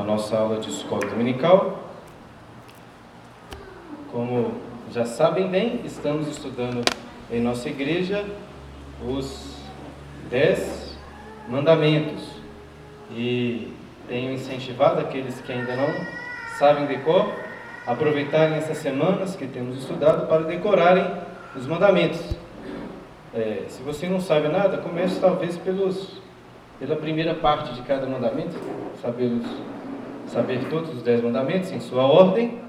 a nossa aula de escola dominical. Como já sabem bem, estamos estudando em nossa igreja os Dez Mandamentos. E tenho incentivado aqueles que ainda não sabem decor, aproveitarem essas semanas que temos estudado para decorarem os mandamentos. É, se você não sabe nada, comece talvez pelos, pela primeira parte de cada mandamento, saber, saber todos os dez mandamentos em sua ordem.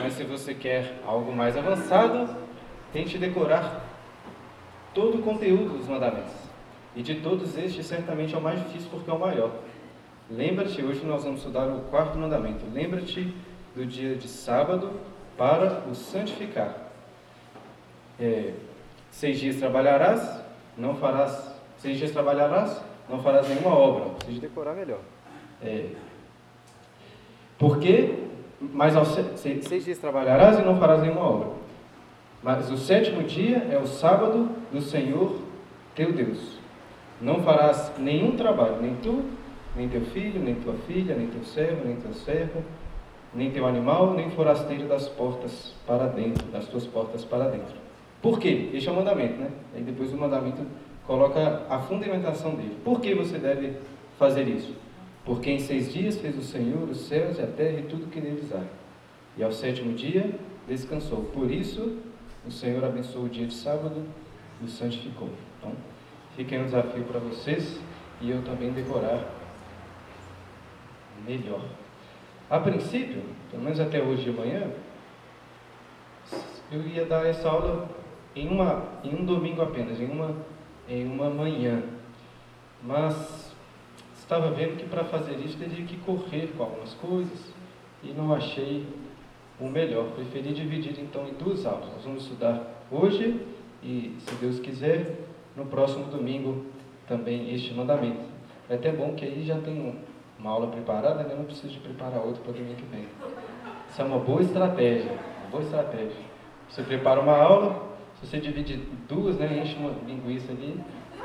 Mas se você quer algo mais avançado, tente decorar todo o conteúdo dos mandamentos. E de todos estes, certamente é o mais difícil porque é o maior. Lembra-te, hoje nós vamos estudar o quarto mandamento. Lembra-te do dia de sábado para o santificar. É, seis dias trabalharás, não farás. Seis dias trabalharás, não farás nenhuma obra. Precisa decorar melhor. É, porque, mas aos seis, seis dias trabalharás e não farás nenhuma obra. Mas o sétimo dia é o sábado do Senhor teu Deus. Não farás nenhum trabalho, nem tu, nem teu filho, nem tua filha, nem teu servo, nem teu servo, nem teu animal, nem forasteiro das portas para dentro, das tuas portas para dentro. Por quê? Este é o mandamento, né? Aí depois o mandamento coloca a fundamentação dele. Por que você deve fazer isso? Porque em seis dias fez o Senhor os céus e a terra e tudo que neles há. E ao sétimo dia descansou. Por isso, o Senhor abençoou o dia de sábado e o santificou. Então, aí um desafio para vocês e eu também decorar melhor. A princípio, pelo menos até hoje de manhã, eu ia dar essa aula em, uma, em um domingo apenas, em uma, em uma manhã. Mas estava vendo que para fazer isso teria que correr com algumas coisas e não achei o melhor. Preferi dividir então em duas aulas. Nós vamos estudar hoje e, se Deus quiser, no próximo domingo também este mandamento. É até bom que aí já tem um, uma aula preparada, né? não preciso de preparar outra para domingo que vem. Isso é uma boa estratégia, uma boa estratégia. Você prepara uma aula, se você divide duas, né, enche uma linguiça ali,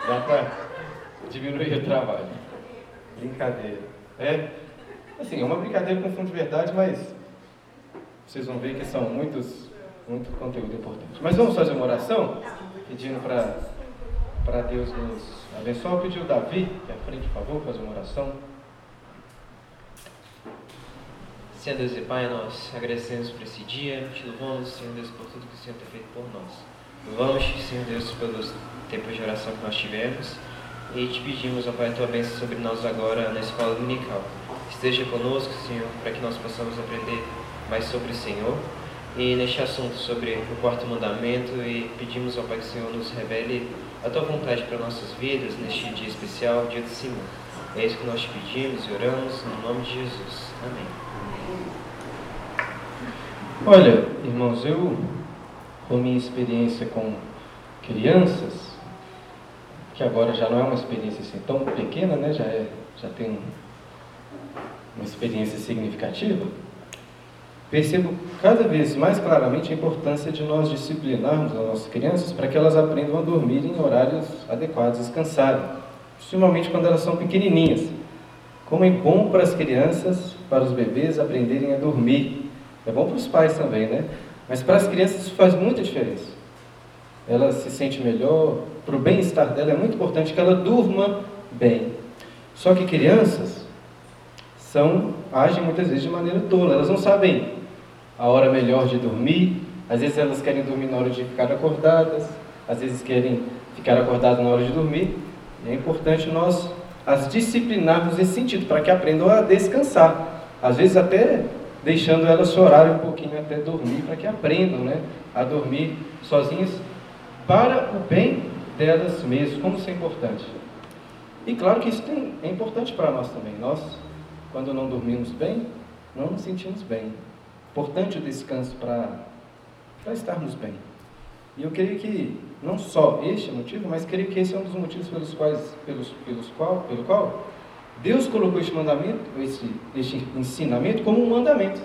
dá para diminuir o trabalho. Brincadeira. É, assim, é uma brincadeira com fundo de verdade, mas vocês vão ver que são muitos, muito conteúdo importante. Mas vamos fazer uma oração, pedindo para Deus nos abençoar. Eu pedi o Davi, que é à frente, por favor, fazer uma oração. Senhor Deus e Pai, nós agradecemos por esse dia, te louvamos, Senhor Deus, por tudo que o Senhor tem feito por nós. Louvamos, Senhor Deus, pelos tempos de oração que nós tivemos e te pedimos, ó Pai, a tua bênção sobre nós agora na escola dominical. Esteja conosco, Senhor, para que nós possamos aprender mais sobre o Senhor e neste assunto sobre o quarto mandamento e pedimos, ó Pai, que o Senhor nos revele a tua vontade para nossas vidas neste dia especial, dia do Senhor. É isso que nós te pedimos e oramos no nome de Jesus. Amém. Olha, irmãos, eu, com minha experiência com crianças, que agora já não é uma experiência assim tão pequena, né? já, é, já tem uma experiência significativa, percebo cada vez mais claramente a importância de nós disciplinarmos as nossas crianças para que elas aprendam a dormir em horários adequados, descansarem, principalmente quando elas são pequenininhas. Como é bom para as crianças, para os bebês aprenderem a dormir é bom para os pais também, né? Mas para as crianças isso faz muita diferença. Ela se sente melhor, para o bem-estar dela é muito importante que ela durma bem. Só que crianças são agem muitas vezes de maneira tola, elas não sabem a hora melhor de dormir, às vezes elas querem dormir na hora de ficar acordadas, às vezes querem ficar acordadas na hora de dormir. E é importante nós as disciplinarmos nesse sentido, para que aprendam a descansar. Às vezes até deixando elas chorarem um pouquinho até dormir, para que aprendam né, a dormir sozinhas, para o bem delas mesmas, como isso é importante. E claro que isso tem, é importante para nós também. Nós, quando não dormimos bem, não nos sentimos bem. Importante o descanso para, estarmos bem. E eu creio que não só este é motivo, mas creio que esse é um dos motivos pelos quais, pelos, pelos qual, pelo qual Deus colocou este mandamento, este, este ensinamento como um mandamento.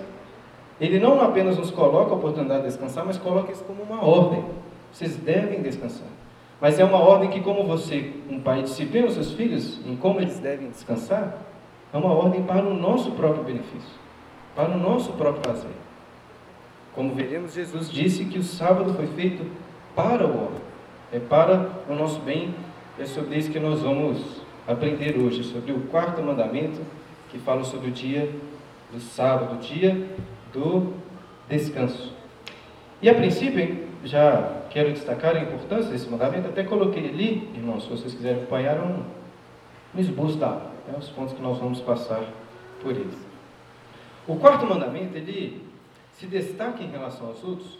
Ele não apenas nos coloca a oportunidade de descansar, mas coloca isso como uma ordem. Vocês devem descansar. Mas é uma ordem que, como você, um pai, disciplina os seus filhos em como eles devem descansar, É uma ordem para o nosso próprio benefício, para o nosso próprio prazer. Como veremos, Jesus disse que o sábado foi feito para o homem, é para o nosso bem. É sobre isso que nós vamos aprender hoje, sobre o quarto mandamento, que fala sobre o dia do sábado, o dia do descanso. E a princípio, já quero destacar a importância desse mandamento, até coloquei ali, irmãos, se vocês quiserem acompanhar, um, um esboço da né, os pontos que nós vamos passar por eles. O quarto mandamento, ele se destaca em relação aos outros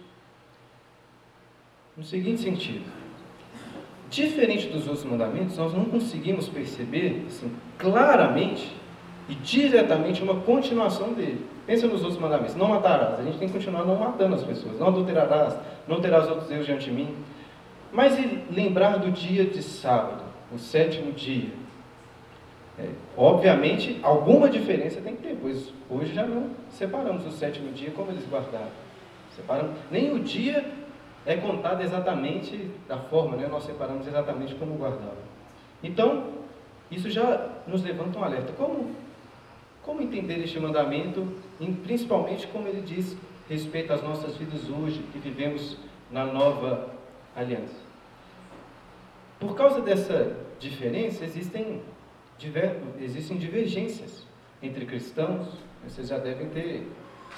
no seguinte sentido. Diferente dos outros mandamentos, nós não conseguimos perceber assim, claramente e diretamente uma continuação dele. Pensa nos outros mandamentos. Não matarás. A gente tem que continuar não matando as pessoas. Não adulterarás. Não terás outros deuses diante de mim. Mas e lembrar do dia de sábado, o sétimo dia. É, obviamente, alguma diferença tem que ter, pois hoje já não separamos o sétimo dia como eles guardaram. Separamos. Nem o dia é contado exatamente da forma, né? nós separamos exatamente como guardavam. Então, isso já nos levanta um alerta. Como, como entender este mandamento, e principalmente como ele diz respeito às nossas vidas hoje, que vivemos na nova aliança? Por causa dessa diferença, existem diver, existem divergências entre cristãos, vocês já devem ter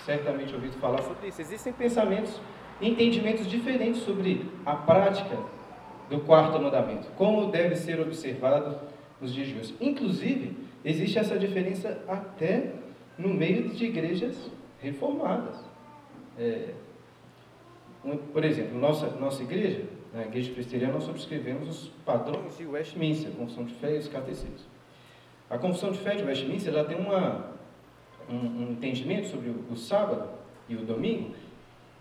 certamente ouvido falar sobre isso. Existem pensamentos e entendimentos diferentes sobre a prática do quarto mandamento, como deve ser observado nos dias de hoje. Inclusive, existe essa diferença até no meio de igrejas reformadas. É, por exemplo, nossa, nossa igreja, na igreja presbiteriana, nós subscrevemos os padrões de Westminster, Confissão de Fé e os catecismos. A Confissão de Fé de Westminster ela tem uma, um, um entendimento sobre o, o, sábado e o domingo,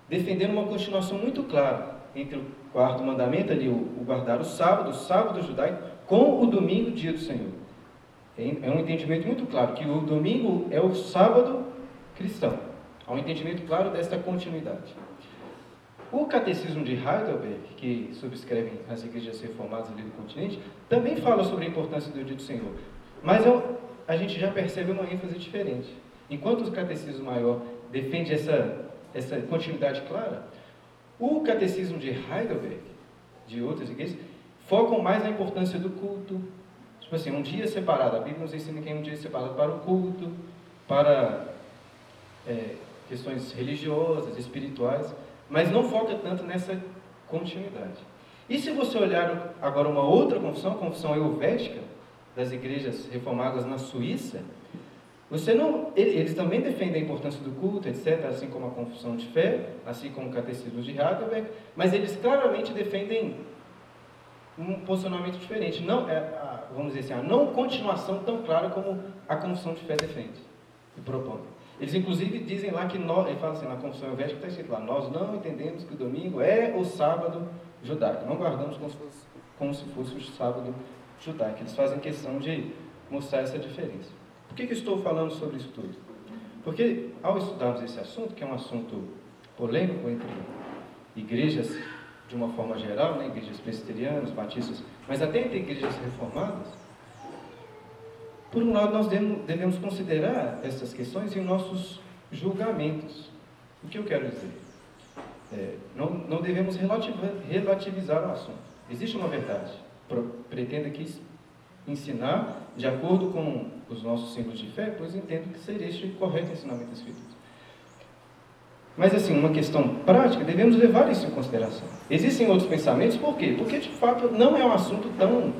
defendendo uma continuação muito clara entre o quarto mandamento, ali, o, o guardar o sábado, o sábado judaico, com o domingo, dia do Senhor. É, um entendimento muito claro que o domingo é o sábado cristão. Há um entendimento claro desta continuidade. O Catecismo de Heidelberg, que subscrevem as igrejas reformadas ali do continente, também fala sobre a importância do dia do Senhor. Mas eu, a gente já percebe uma ênfase diferente. Enquanto o catecismo maior defende essa, essa continuidade clara, o catecismo de Heidelberg, de outras igrejas, focam mais na importância do culto. Tipo assim, um dia separado. A Bíblia nos ensina que é um dia separado para o culto, para é, questões religiosas, espirituais, mas não foca tanto nessa continuidade. E se você olhar agora uma outra confissão, a confissão helvética, das igrejas reformadas na Suíça, você não, eles também defendem a importância do culto, etc., assim como a confissão de fé, assim como o catecismo de Heidelberg, mas eles claramente defendem um posicionamento diferente, não é, vamos dizer assim, a não continuação tão clara como a confissão de fé defende e propõe. Eles inclusive dizem lá que nós, ele fala assim, na confissão helvética está escrito lá, nós não entendemos que o domingo é o sábado judaico, não guardamos como se fosse, como se fosse o sábado judaica. Eles fazem questão de mostrar essa diferença. Por que, que estou falando sobre isso tudo? Porque ao estudarmos esse assunto, que é um assunto polêmico entre igrejas de uma forma geral, né, igrejas presbiterianas, batistas, mas até entre igrejas reformadas, por um lado nós devemos considerar essas questões em nossos julgamentos. O que eu quero dizer? É, não, não devemos relativizar o assunto. Existe uma verdade pretendo aqui ensinar de acordo com os nossos símbolos de fé, pois entendo que seria este o correto ensinamento espírita. Mas, assim, uma questão prática, devemos levar isso em consideração. Existem outros pensamentos, por quê? Porque, de fato, não é um assunto tão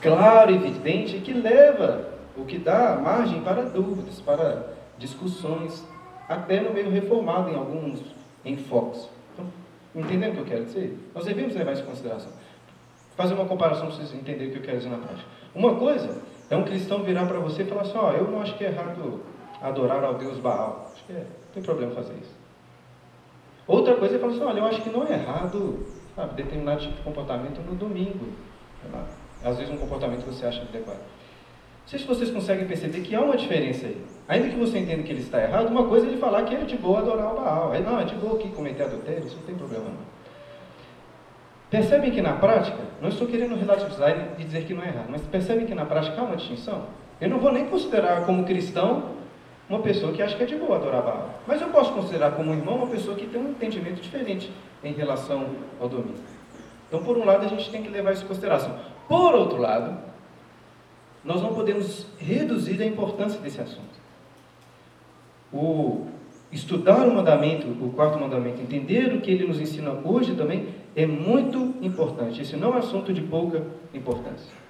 claro evidente que leva, o que dá margem para dúvidas, para discussões, até no meio reformado, em alguns enfoques. Então, entendendo o que eu quero dizer? Nós devemos levar isso em consideração fazer uma comparação para vocês entenderem o que eu quero dizer na prática. Uma coisa é um cristão virar para você e falar assim, ó, oh, eu não acho que é errado adorar ao Deus Baal. Acho que é, não tem problema fazer isso. Outra coisa é falar assim, olha, eu acho que não é errado sabe, determinado tipo de comportamento no domingo. Às vezes um comportamento que você acha adequado. Não sei se vocês conseguem perceber que há uma diferença aí. Ainda que você entenda que ele está errado, uma coisa é ele falar que é de boa adorar o Baal. Aí, não, é de boa aqui cometer adultério, isso não tem problema não. Percebem que na prática, não estou querendo relativizar e dizer que não é errado, mas percebem que na prática há uma distinção? Eu não vou nem considerar como cristão uma pessoa que acha que é de boa adorar Baal. Mas eu posso considerar como irmão uma pessoa que tem um entendimento diferente em relação ao domingo. Então, por um lado, a gente tem que levar isso em consideração. Por outro lado, nós não podemos reduzir a importância desse assunto. O estudar o mandamento, o quarto mandamento, entender o que ele nos ensina hoje também é muito importante. Esse não é um assunto de pouca importância.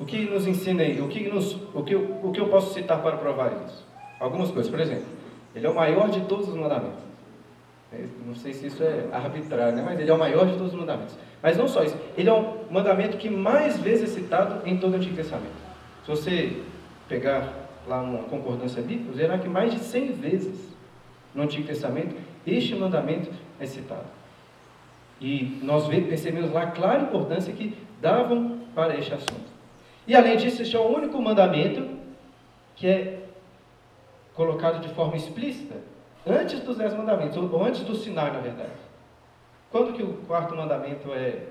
O que nos ensina aí? O que, nos, o, que o que eu posso citar para provar isso? Algumas coisas. Por exemplo, ele é o maior de todos os mandamentos. É, não sei se isso é arbitrário, né? mas ele é o maior de todos os mandamentos. Mas não só isso, ele é o mandamento que mais vezes é citado em todo o Antigo Testamento. Se você pegar lá uma concordância bíblica, verá que mais de 100 vezes no Antigo Testamento este mandamento é citado. E nós percebemos lá a clara importância que davam para este assunto. E além disso, este é o único mandamento que é colocado de forma explícita antes dos dez mandamentos, ou antes do Sinai, na verdade. Quando que o quarto mandamento é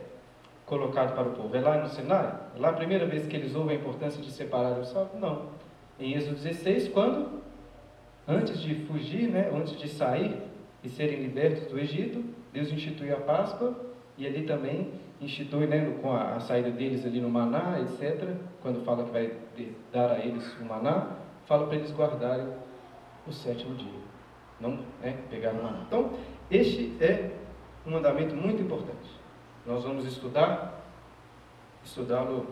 colocado para o povo? É lá no Sinai? É lá a primeira vez que eles ouvem a importância de separar o sábado? Não. Em Êxodo 16, quando? Antes de fugir, né, antes de sair e serem libertos do Egito, Deus instituiu a Páscoa e ali também institui, né, com a, a, saída deles ali no maná, etc. Quando fala que vai dar a eles o maná, fala para eles guardarem o sétimo dia, não né, pegar o maná. Então, este é um mandamento muito importante. Nós vamos estudar, estudá-lo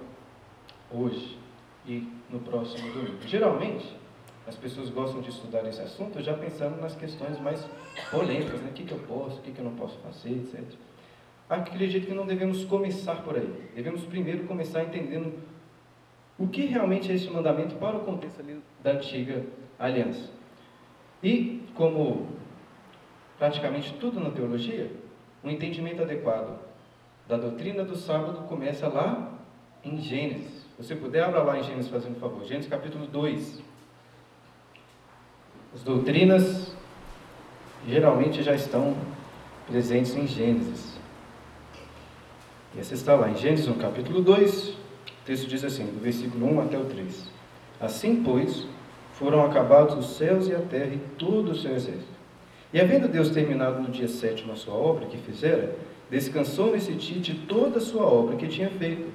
hoje e no próximo domingo. Geralmente, as pessoas gostam de estudar esse assunto já pensando nas questões mais polêmicas, né? o que, que eu posso, o que, que eu não posso fazer, etc. Acredito que não devemos começar por aí. Devemos primeiro começar entendendo o que realmente é esse mandamento para o contexto da antiga aliança. E, como praticamente tudo na teologia, o um entendimento adequado da doutrina do sábado começa lá em Gênesis. Se você puder, abra lá em Gênesis, fazendo favor. Gênesis capítulo 2. As doutrinas geralmente já estão presentes em Gênesis. E essa está lá em Gênesis, no capítulo 2. O texto diz assim, do versículo 1 até o 3. Assim, pois, foram acabados os céus e a terra e todo o seu exército. E havendo Deus terminado no dia sétimo a sua obra que fizera, descansou nesse dia de toda a sua obra que tinha feito.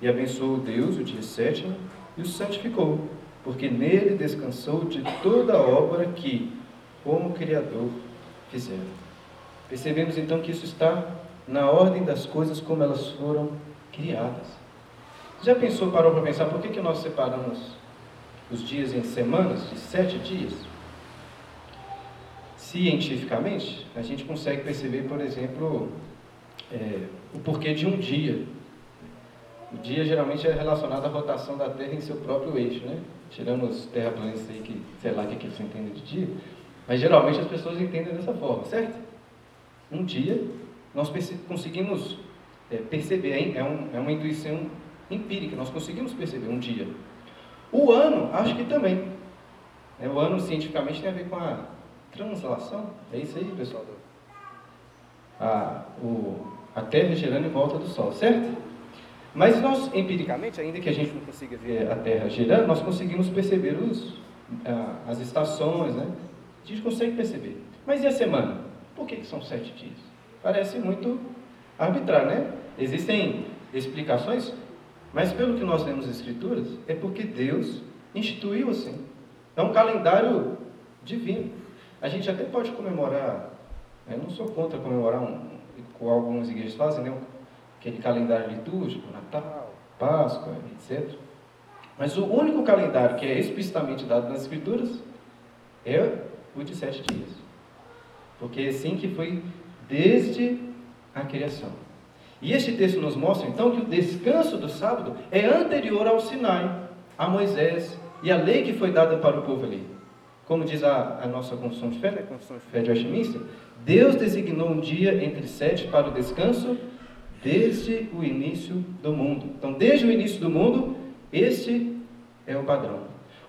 E abençoou Deus o dia sétimo e o santificou, porque nele descansou de toda a obra que, como Criador, fizera. Percebemos então que isso está na ordem das coisas como elas foram criadas. Já pensou, parou para pensar, por que, que nós separamos os dias em semanas, de sete dias? Cientificamente, a gente consegue perceber, por exemplo, é, o porquê de um dia. O dia geralmente é relacionado à rotação da Terra em seu próprio eixo, né? Tirando os terraplanistas aí que, sei lá o que, que eles entendem de dia, mas geralmente as pessoas entendem dessa forma, certo? Um dia nós conseguimos é, perceber, é, um, é uma intuição empírica, nós conseguimos perceber um dia. O ano, acho que também. É, o ano cientificamente tem a ver com a translação, é isso aí, pessoal? A, o, a Terra girando em volta do Sol, certo? Mas nós, empiricamente, ainda que a gente não consiga ver a Terra girando, nós conseguimos perceber os, as estações, né? A gente consegue perceber. Mas e a semana? Por que, que são sete dias? Parece muito arbitrário, né? Existem explicações, mas pelo que nós lemos nas Escrituras, é porque Deus instituiu assim. É um calendário divino. A gente até pode comemorar, eu não sou contra comemorar um, como algumas igrejas fazem, né? aquele calendário litúrgico, Natal, Páscoa, etc. Mas o único calendário que é explicitamente dado nas Escrituras é o de sete dias. Porque é assim que foi desde a criação. E este texto nos mostra então que o descanso do sábado é anterior ao Sinai, a Moisés e a lei que foi dada para o povo ali. Como diz a, a nossa construção de fé, né? de fé de alquimista, Deus designou um dia entre sete para o descanso desde o início do mundo. Então, desde o início do mundo, este é o padrão.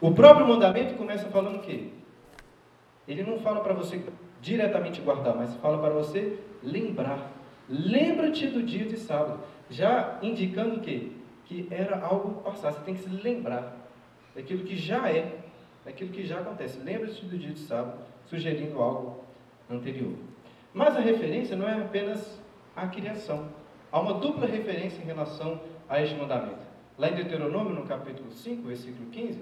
O próprio mandamento começa falando o quê? Ele não fala para você diretamente guardar, mas fala para você lembrar. Lembra-te do dia de sábado, já indicando o quê? Que era algo passado, você tem que se lembrar. daquilo que já é, daquilo que já acontece. Lembre-se do dia de sábado, sugerindo algo anterior. Mas a referência não é apenas a criação. Há uma dupla referência em relação a este mandamento. Lá em Deuteronômio, no capítulo 5, versículo 15,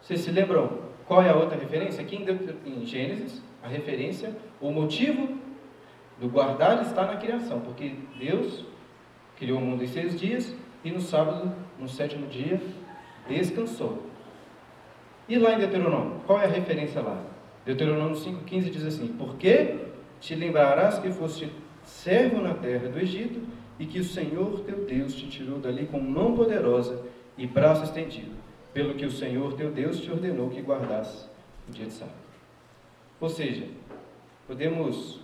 vocês se lembram qual é a outra referência? Aqui em Gênesis, a referência, o motivo do guardar está na criação, porque Deus criou o mundo em seis dias e no sábado, no sétimo dia, descansou. E lá em Deuteronômio, qual é a referência lá? Deuteronômio 5,15 diz assim: Porque te lembrarás que foste servo na terra do Egito e que o Senhor teu Deus te tirou dali com mão poderosa e braço estendido, pelo que o Senhor teu Deus te ordenou que guardasse o dia de sábado. Ou seja, podemos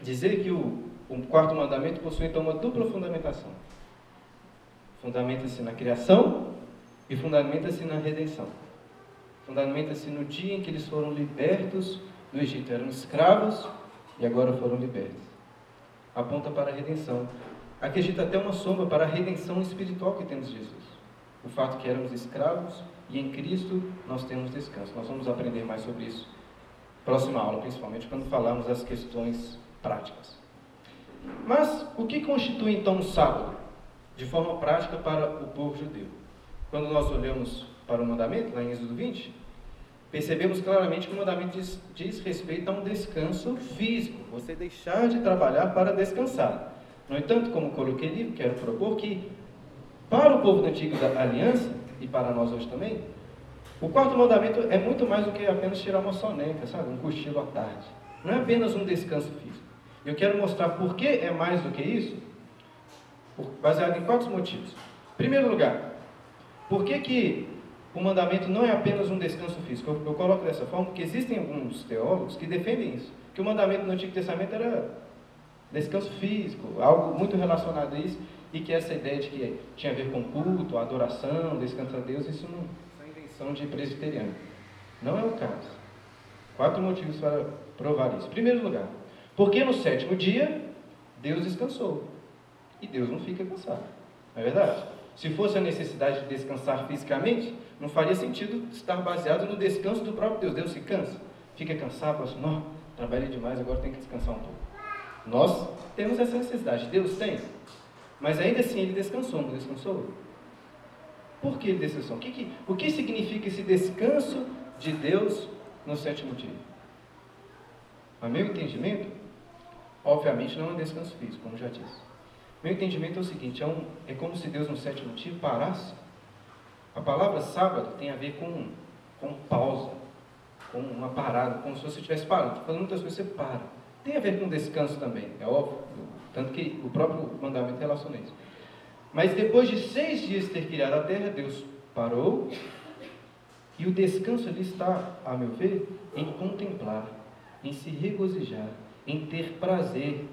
dizer que o, o quarto mandamento possui então uma dupla fundamentação. Fundamenta-se na criação e fundamenta-se na redenção. Fundamenta-se no dia em que eles foram libertos do Egito. Eram escravos e agora foram libertos. Aponta para a redenção. Acredita até uma sombra para a redenção espiritual que temos de Jesus. O fato que éramos escravos e em Cristo nós temos descanso. Nós vamos aprender mais sobre isso próxima aula, principalmente quando falarmos das questões práticas. Mas o que constitui então o sábado, de forma prática para o povo judeu? Quando nós olhamos para o mandamento, lá em Êxodo 20, percebemos claramente que o mandamento diz, diz respeito a um descanso físico, você deixar de trabalhar para descansar. No entanto, como coloquei ali, quero propor que, para o povo da antiga aliança, e para nós hoje também, o quarto mandamento é muito mais do que apenas tirar uma soneca, sabe? Um cochilo à tarde. Não é apenas um descanso físico. Eu quero mostrar por que é mais do que isso, baseado em quatro motivos. Em primeiro lugar, por que, que o mandamento não é apenas um descanso físico? Eu, eu coloco dessa forma porque existem alguns teólogos que defendem isso, que o mandamento no Antigo Testamento era descanso físico, algo muito relacionado a isso, e que essa ideia de que tinha a ver com culto, adoração, descanso a Deus, isso não invenção de presbiteriano. Não é o caso. Quatro motivos para provar isso. Em primeiro lugar, porque no sétimo dia Deus descansou. E Deus não fica cansado. Não é verdade? Se fosse a necessidade de descansar fisicamente, não faria sentido estar baseado no descanso do próprio Deus. Deus se cansa, fica cansado, assim, não, trabalhei demais, agora tem que descansar um pouco. Nós temos essa necessidade, Deus tem. Mas ainda assim ele descansou, não descansou? Por que descansou? O que, que, o que significa esse descanso de Deus no sétimo dia? A meu entendimento, obviamente não é um descanso físico, como já disse. Meu entendimento é o seguinte: é, um, é como se Deus no sétimo dia parasse. A palavra sábado tem a ver com, com pausa, com uma parada, como se você estivesse parando. Estou falando muitas coisas, você para. Tem a ver com descanso também, é óbvio. Tanto que o próprio mandamento relaciona isso. Mas depois de seis dias ter criado a terra, Deus parou. E o descanso ali está, a meu ver, em contemplar, em se regozijar, em ter prazer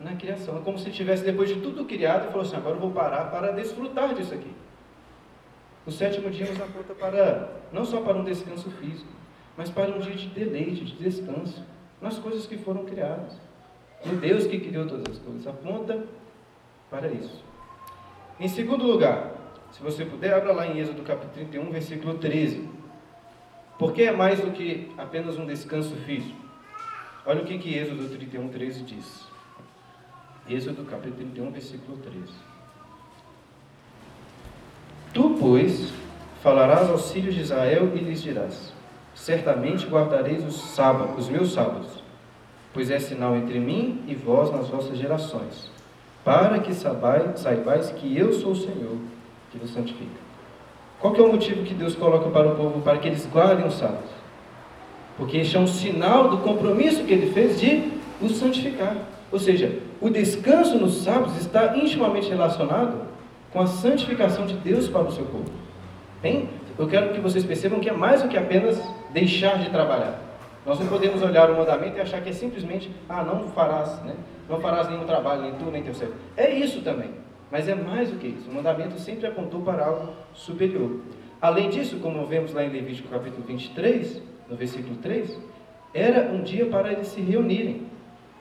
na criação. É como se tivesse, depois de tudo criado, falou assim: agora eu vou parar para desfrutar disso aqui. O sétimo dia nos aponta para, não só para um descanso físico, mas para um dia de deleite, de descanso, nas coisas que foram criadas no Deus que criou todas as coisas. Aponta para isso. Em segundo lugar, se você puder, abra lá em Êxodo capítulo 31, versículo 13. Porque é mais do que apenas um descanso físico. Olha o que, que Êxodo 31, 13 diz. Êxodo capítulo 31, versículo 13. Tu, pois, falarás aos filhos de Israel e lhes dirás: Certamente guardareis os sábados, os meus sábados, pois é sinal entre mim e vós nas vossas gerações, para que saibais, que eu sou o Senhor que vos santifica. Qual é o motivo que Deus coloca para o povo para que eles guardem os sábados? Porque este é um sinal do compromisso que ele fez de os santificar. Ou seja, o descanso nos sábados está intimamente relacionado com a santificação de Deus para o seu povo. Bem, eu quero que vocês percebam que é mais do que apenas deixar de trabalhar. Nós não podemos olhar o mandamento e achar que é simplesmente, ah, não farás, né? não farás nenhum trabalho, nem tu, nem teu servo. É isso também, mas é mais do que isso. O mandamento sempre apontou para algo superior. Além disso, como vemos lá em Levítico capítulo 23, no versículo 3, era um dia para eles se reunirem.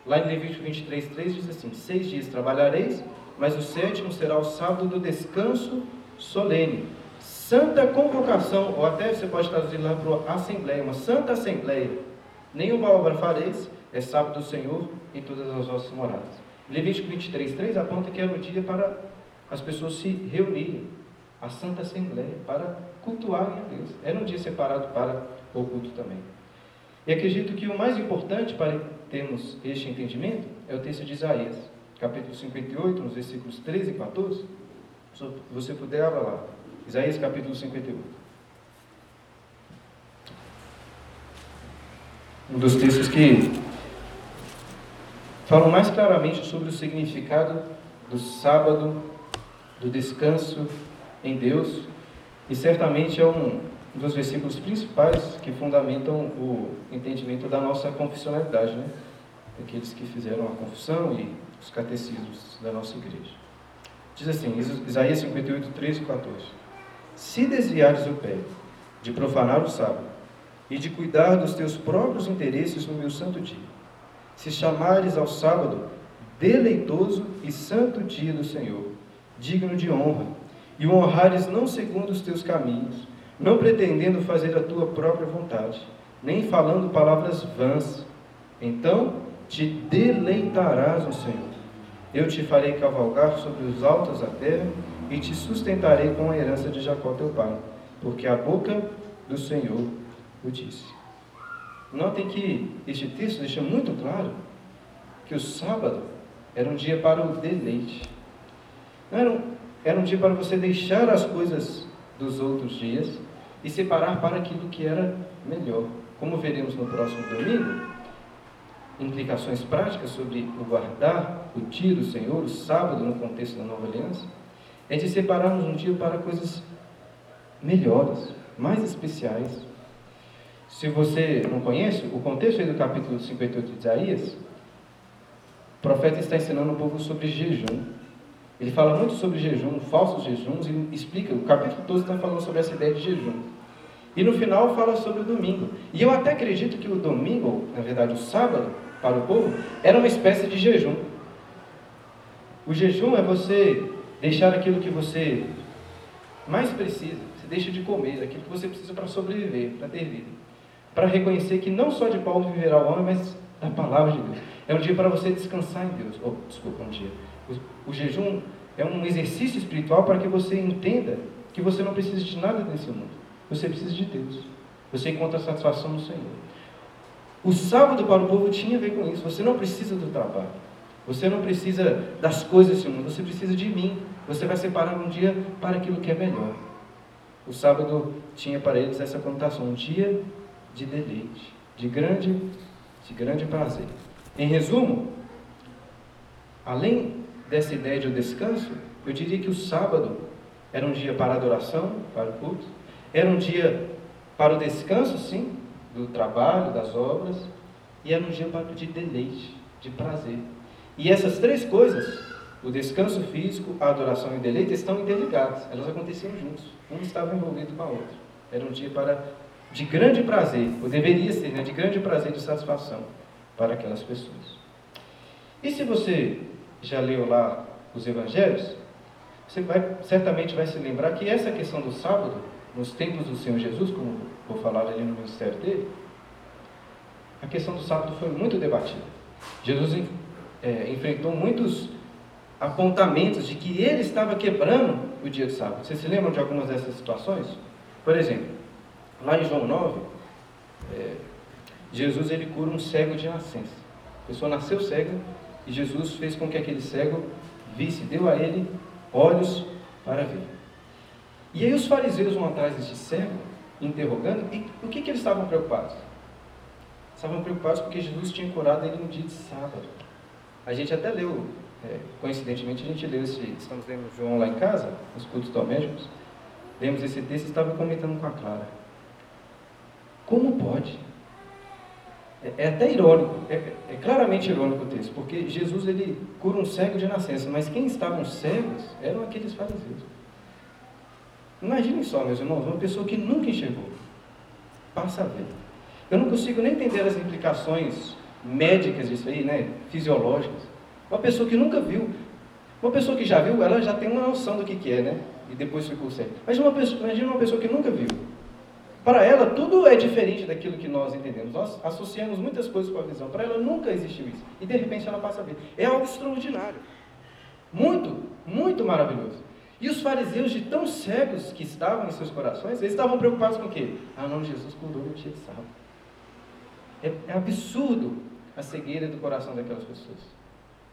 Lá em Levítico 23, 3 diz assim: Seis dias trabalhareis, mas o sétimo será o sábado do descanso solene santa convocação, ou até você pode traduzir lá para assembleia, uma santa assembleia. Nenhuma obra fareis, é sábado do Senhor em todas as vossas moradas. Levítico 23, 3 aponta que era o dia para as pessoas se reunirem, a santa assembleia, para cultuarem a Deus. Era um dia separado para o culto também. E acredito que o mais importante para termos este entendimento é o texto de Isaías, capítulo 58, nos versículos 13 e 14. Se você puder, abra lá. Isaías capítulo 58. Um dos textos que falam mais claramente sobre o significado do sábado, do descanso em Deus, e certamente é um dos versículos principais que fundamentam o entendimento da nossa confessionalidade, né? Aqueles que fizeram a confissão e os catecismos da nossa igreja. Diz assim, Isaías 58, 13 e 14. Se desviares o pé de profanar o sábado e de cuidar dos teus próprios interesses no meu santo dia, se chamares ao sábado deleitoso e santo dia do Senhor, digno de honra, e o honrares não segundo os teus caminhos, não pretendendo fazer a tua própria vontade, nem falando palavras vãs, então te deleitarás no Senhor. Eu te farei cavalgar sobre os altos da terra e te sustentarei com a herança de Jacó teu pai, porque a boca do Senhor o disse. Notem que este texto deixa muito claro que o sábado era um dia para o deleite. Não era, um, era um dia para você deixar as coisas dos outros dias e separar para aquilo que era melhor. Como veremos no próximo domingo, implicações práticas sobre o guardar o dia do Senhor, o sábado, no contexto da nova aliança, é de separarmos um dia para coisas melhores, mais especiais. Se você não conhece, o contexto aí do capítulo 58 de Isaías, o profeta está ensinando o povo sobre jejum. Ele fala muito sobre jejum, falsos jejuns, e explica, o capítulo todo está falando sobre essa ideia de jejum. E no final fala sobre o domingo. E eu até acredito que o domingo, na verdade o sábado, para o povo, era uma espécie de jejum. O jejum é você deixar aquilo que você mais precisa, você deixa de comer, aquilo que você precisa para sobreviver, para ter vida. Para reconhecer que não só de pão viverá o homem, mas da palavra de Deus. É um dia para você descansar em Deus. Oh, desculpa, um dia. O, o jejum é um exercício espiritual para que você entenda que você não precisa de nada desse mundo. Você precisa de Deus. Você encontra satisfação no Senhor. O sábado para o povo tinha a ver com isso. Você não precisa do trabalho. Você não precisa das coisas desse mundo. Você precisa de mim. Você vai separar um dia para aquilo que é melhor. O sábado tinha para eles essa conotação, um dia de deleite, de grande, de grande prazer. Em resumo, além dessa ideia de um descanso, eu diria que o sábado era um dia para adoração, para o culto, era um dia para o descanso, sim, do trabalho, das obras, e era um dia de deleite, de prazer. E essas três coisas, o descanso físico, a adoração e o deleite, estão interligadas. Elas aconteciam juntos. Um estava envolvido com a outra. Era um dia para, de grande prazer, ou deveria ser, né, de grande prazer e de satisfação para aquelas pessoas. E se você já leu lá os evangelhos, você vai, certamente vai se lembrar que essa questão do sábado, nos tempos do Senhor Jesus, como vou falar ali no ministério dele, a questão do sábado foi muito debatida. Jesus é, enfrentou muitos apontamentos de que ele estava quebrando o dia do sábado. Vocês se lembram de algumas dessas situações? Por exemplo, lá em João 9, é, Jesus ele cura um cego de nascença. A pessoa nasceu cega e Jesus fez com que aquele cego visse, deu a ele olhos para ver. E aí os fariseus vão atrás desse cego interrogando, e o que, que eles estavam preocupados? Estavam preocupados porque Jesus tinha curado ele no dia de sábado. A gente até leu, é, coincidentemente, a gente leu esse, estamos lendo João lá em casa, nos cultos domésticos, lemos esse texto e estava comentando com a Clara. Pode? É, é até irônico, é, é, claramente irônico o texto, porque Jesus ele cura um cego de nascença, mas quem estavam cegos eram aqueles fariseus. Imaginem só, meus irmãos, uma pessoa que nunca enxergou, passa a ver. Eu não consigo nem entender as implicações médicas disso aí, né? Fisiológicas. Uma pessoa que nunca viu, uma pessoa que já viu, ela já tem uma noção do que, que é, né? e depois ficou cego. Imagina uma pessoa, imagina uma pessoa que nunca viu. Para ela, tudo é diferente daquilo que nós entendemos. Nós associamos muitas coisas com a visão. Para ela, nunca existiu isso. E de repente ela passa a ver. É algo extraordinário. Muito, muito maravilhoso. E os fariseus, de tão cegos que estavam em seus corações, eles estavam preocupados com o quê? Ah, não, Jesus curou no dia de sábado. É, é absurdo a cegueira do coração daquelas pessoas.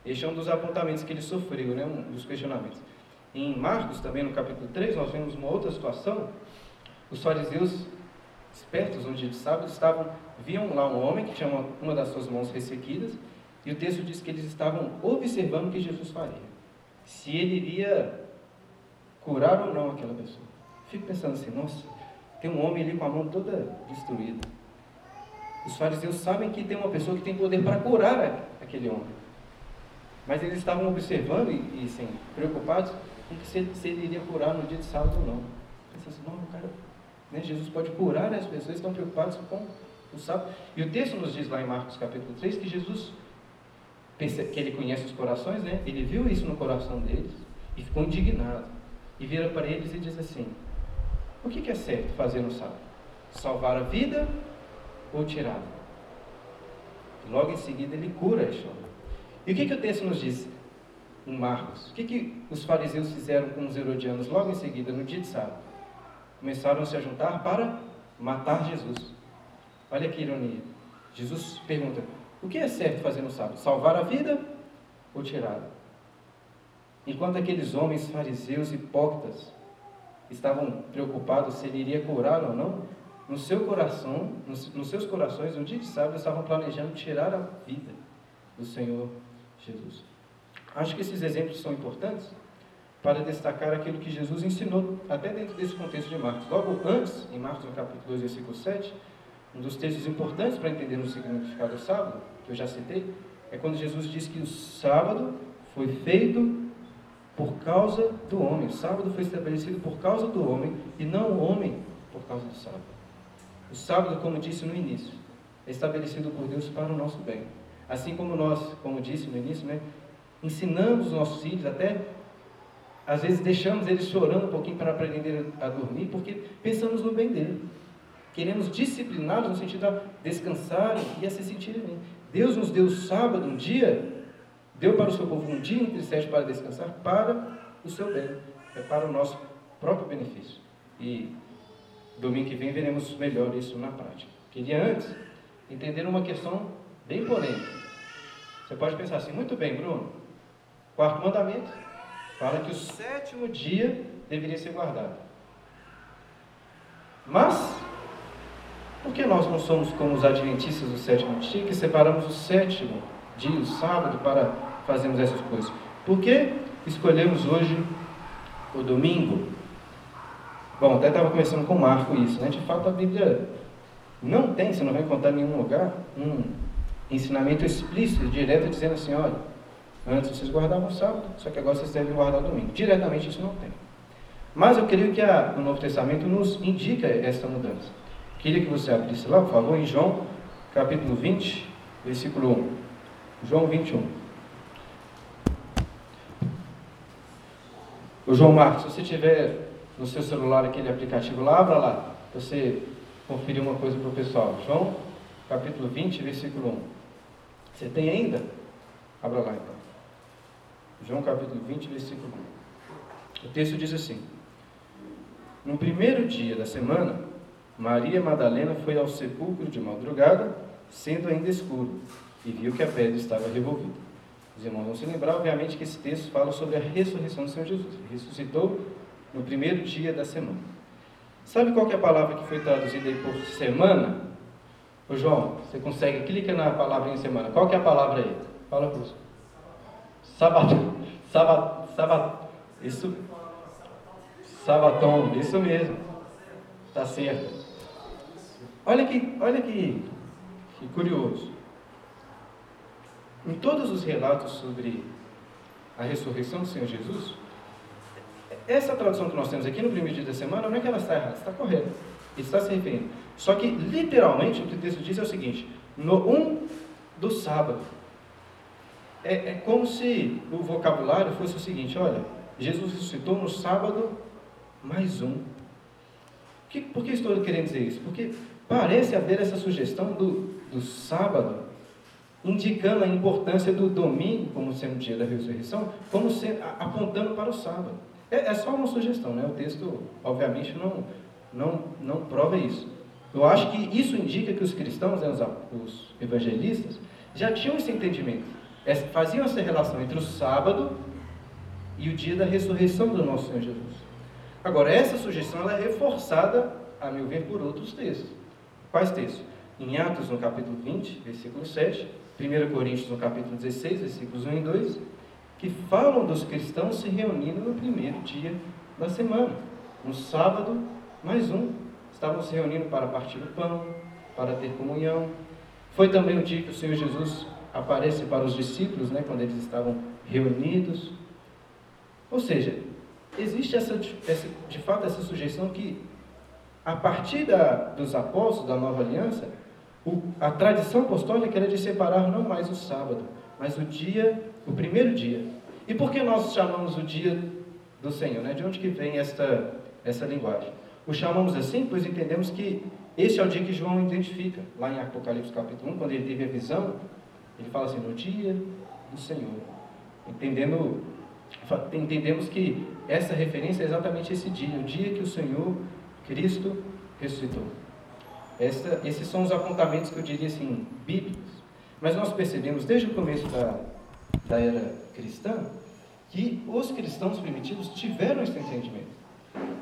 Este é um dos apontamentos que ele sofreu, né? um dos questionamentos. Em Marcos, também no capítulo 3, nós vemos uma outra situação. Os fariseus, espertos no dia de sábado, estavam, viam lá um homem que tinha uma, uma das suas mãos ressequidas, e o texto diz que eles estavam observando o que Jesus faria. Se ele iria curar ou não aquela pessoa. Fico pensando assim, nossa, tem um homem ali com a mão toda destruída. Os fariseus sabem que tem uma pessoa que tem poder para curar aquele homem. Mas eles estavam observando e, e assim, preocupados com se, se, ele iria curar no dia de sábado ou não. Pensando assim, não, o cara, né, Jesus pode curar, as pessoas estão preocupadas com o sábado. E o texto nos diz lá em Marcos capítulo 3 que Jesus, que ele conhece os corações, né? ele viu isso no coração deles e ficou indignado. E vira para eles e diz assim: O que é certo fazer no sábado? Salvar a vida ou tirá-la? Logo em seguida ele cura este homem. E o que, que o texto nos diz em Marcos? O que, que os fariseus fizeram com os herodianos logo em seguida, no dia de sábado? Começaram a se juntar para matar Jesus. Olha que ironia. Jesus pergunta: o que é certo fazer no sábado? Salvar a vida ou tirá-la? Enquanto aqueles homens fariseus hipócritas estavam preocupados se ele iria curar ou não, no seu coração, nos seus corações, no dia de sábado, estavam planejando tirar a vida do Senhor Jesus. Acho que esses exemplos são importantes para destacar aquilo que Jesus ensinou, até dentro desse contexto de Marcos. Logo antes, em Marcos, no capítulo 2, versículo 7, um dos textos importantes para entender o significado do sábado, que eu já citei, é quando Jesus diz que o sábado foi feito por causa do homem. O sábado foi estabelecido por causa do homem e não o homem por causa do sábado. O sábado, como disse no início, é estabelecido por Deus para o nosso bem. Assim como nós, como disse no início, né, ensinamos os nossos filhos, até às vezes deixamos eles chorando um pouquinho para aprender a dormir, porque pensamos no bem dele. Queremos discipliná-los no sentido de descansarem e a se sentirem bem. Deus nos deu sábado, um dia, deu para o seu povo um dia entre sete para descansar, para o seu bem, é para o nosso próprio benefício. E domingo que vem veremos melhor isso na prática. Queria antes entender uma questão bem polêmica. Você pode pensar assim, muito bem, Bruno. Quarto mandamento fala que o sétimo dia deveria ser guardado. Mas, por que nós não somos como os adventistas do sétimo dia, que separamos o sétimo dia, o sábado, para fazermos essas coisas? Por que escolhemos hoje o domingo? Bom, até estava conversando com o Marco isso, né? De fato, a Bíblia não tem, você não vai encontrar em nenhum lugar, um ensinamento explícito, direto, dizendo assim: olha, antes vocês guardavam sábado, só que agora vocês devem guardar domingo. Diretamente isso não tem. Mas eu creio que a, o Novo Testamento nos indica esta mudança. Queria que você abrisse lá, por favor, em João, capítulo 20, versículo 1. João 21. O João Marcos, se você tiver no seu celular aquele aplicativo lá, abra lá. Você conferir uma coisa para o pessoal. João, capítulo 20, versículo 1. Você tem ainda? Abra lá então. João capítulo 20, versículo 1. O texto diz assim: No primeiro dia da semana, Maria Madalena foi ao sepulcro de madrugada, sendo ainda escuro, e viu que a pedra estava revolvida. Os irmãos vão se lembrar, obviamente, que esse texto fala sobre a ressurreição do Senhor Jesus. Ele ressuscitou no primeiro dia da semana. Sabe qual é a palavra que foi traduzida aí por semana? Ô João, você consegue, clica na palavra em semana. Qual é a palavra aí? Fala para os. Sabatão. Sabat, sabat, isso. Sabatom, isso mesmo. Tá certo. Olha que, olha que, que curioso. Em todos os relatos sobre a ressurreição do Senhor Jesus, essa tradução que nós temos aqui no primeiro dia da semana, não é que ela está errada, está correta. Está se referindo. Só que, literalmente, o que o texto diz é o seguinte: no um do sábado. É, é como se o vocabulário fosse o seguinte: olha, Jesus ressuscitou no sábado mais um. Que, por que estou querendo dizer isso? Porque parece haver essa sugestão do, do sábado, indicando a importância do domingo como sendo o dia da ressurreição, como sendo, apontando para o sábado. É, é, só uma sugestão, né? o texto, obviamente, não, não, não prova isso. Eu acho que isso indica que os cristãos, né, os, os evangelistas, já tinham esse entendimento, faziam essa relação entre o sábado e o dia da ressurreição do nosso Senhor Jesus. Agora, essa sugestão é reforçada, a meu ver, por outros textos. Quais textos? Em Atos, no capítulo 20, versículo 7, 1 Coríntios, no capítulo 16, versículos 1 e 2, que falam dos cristãos se reunindo no primeiro dia da semana, no sábado, mais um. Estavam se reunindo para partir o pão, para ter comunhão. Foi também o dia que o Senhor Jesus aparece para os discípulos, né, quando eles estavam reunidos. Ou seja, existe essa, essa, de fato essa sugestão que, a partir da, dos apóstolos da nova aliança, o, a tradição apostólica era de separar não mais o sábado, mas o dia, o primeiro dia. E por que nós chamamos o dia do Senhor? Né? De onde que vem esta, essa linguagem? O chamamos assim, pois entendemos que esse é o dia que João identifica, lá em Apocalipse capítulo 1, quando ele teve a visão, ele fala assim, no dia do Senhor. Entendendo entendemos que essa referência é exatamente esse dia, o dia que o Senhor Cristo ressuscitou. Esta, esses são os apontamentos que eu diria assim, bíblicos. Mas nós percebemos desde o começo da, da era cristã que os cristãos primitivos tiveram esse entendimento.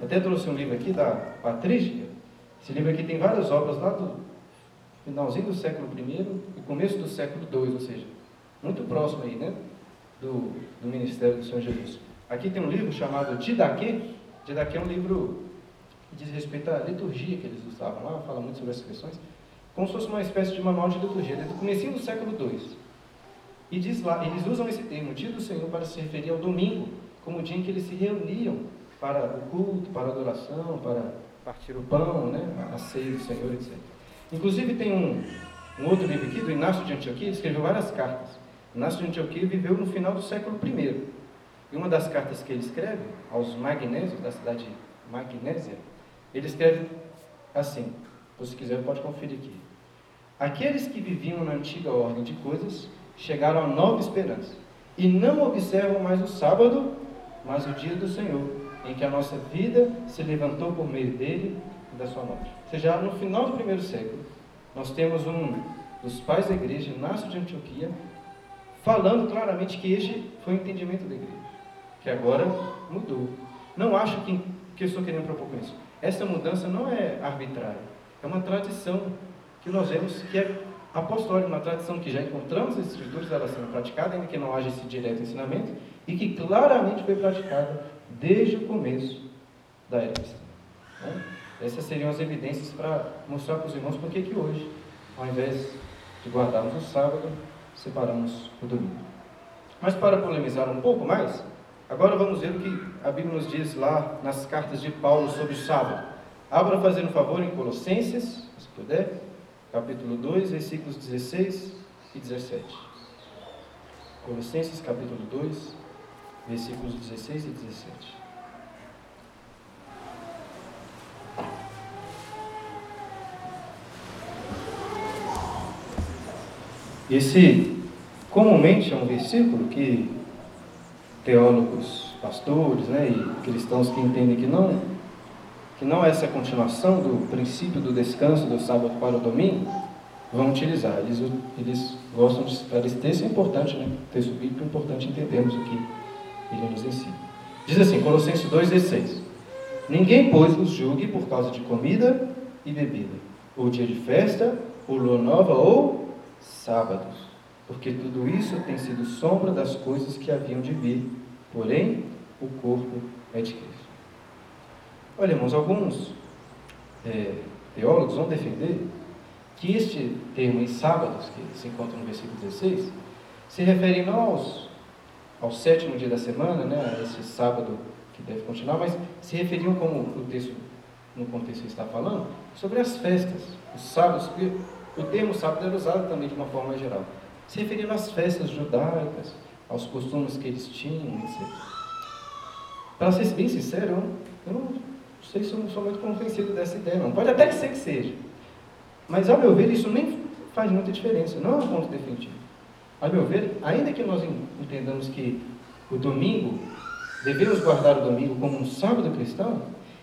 Até trouxe um livro aqui da Patrícia. Esse livro aqui tem várias obras lá do finalzinho do século I começo do século II, ou seja, muito próximo aí, né? do, do ministério do Senhor Jesus. Aqui tem um livro chamado Didaquê. Didaquê é um livro que diz respeito à liturgia que eles usavam lá, fala muito sobre as questões, como se fosse uma espécie de manual de liturgia, desde o começo do século II. E diz lá, eles usam esse termo, dia do Senhor, para se referir ao domingo, como o dia em que eles se reuniam para o culto, para a adoração, para partir o pão, né, a ceia do Senhor, etc. Inclusive tem um, um outro livro aqui, do Inácio de Antioquia, escreveu várias cartas. Inácio de Antioquia viveu no final do século I. E uma das cartas que ele escreve aos magnésios da cidade de Magnésia, ele escreve assim, se quiser pode conferir aqui. Aqueles que viviam na antiga ordem de coisas chegaram a nova esperança e não observam mais o sábado, mas o dia do Senhor, em que a nossa vida se levantou por meio dele e da sua morte. Ou seja, no final do primeiro século, nós temos um dos pais da igreja, Inácio de Antioquia, falando claramente que este foi o entendimento da igreja, que agora mudou. Não acho que, que eu estou querendo propor com isso. Essa mudança não é arbitrária, é uma tradição que nós vemos que é apostólica, uma tradição que já encontramos as escrituras ela sendo praticada, ainda que não haja esse direto ensinamento, e que claramente foi praticada desde o começo da era cristã. Então, essas seriam as evidências para mostrar para os irmãos por que hoje, ao invés de guardarmos o sábado, separamos o domingo. Mas para polemizar um pouco mais, agora vamos ver o que a Bíblia nos diz lá nas cartas de Paulo sobre o sábado. Abra fazendo favor em Colossenses, se puder, capítulo 2, versículos 16 e 17. Colossenses, capítulo 2, versículos 16 e 17. Esse comumente é um versículo que teólogos, pastores né, e cristãos que entendem que não, que não é essa continuação do princípio do descanso do sábado para o domingo, vão utilizar. Eles, eles gostam de citar esse é importante, né? Texto bíblico é importante entendermos o que ele nos ensina. Diz assim, Colossenses 2,16: Ninguém, pois, os julgue por causa de comida e bebida, ou dia de festa, ou lua nova, ou sábados, porque tudo isso tem sido sombra das coisas que haviam de vir, porém o corpo é de Cristo. Olha, irmãos, alguns é, teólogos vão defender que este termo em sábados, que se encontra no versículo 16, se refere não aos, ao sétimo dia da semana, né, a esse sábado que deve continuar, mas se referiam, como o texto, no contexto está falando, sobre as festas, os sábados, o termo sábado era usado também de uma forma geral, se referindo às festas judaicas, aos costumes que eles tinham, etc. Para ser bem sincero, eu não sei se eu não sou muito convencido dessa ideia, não. Pode até ser que seja. Mas, ao meu ver, isso nem faz muita diferença. Não é um ponto definitivo. Ao meu ver, ainda que nós entendamos que o domingo, devemos guardar o domingo como um sábado cristão,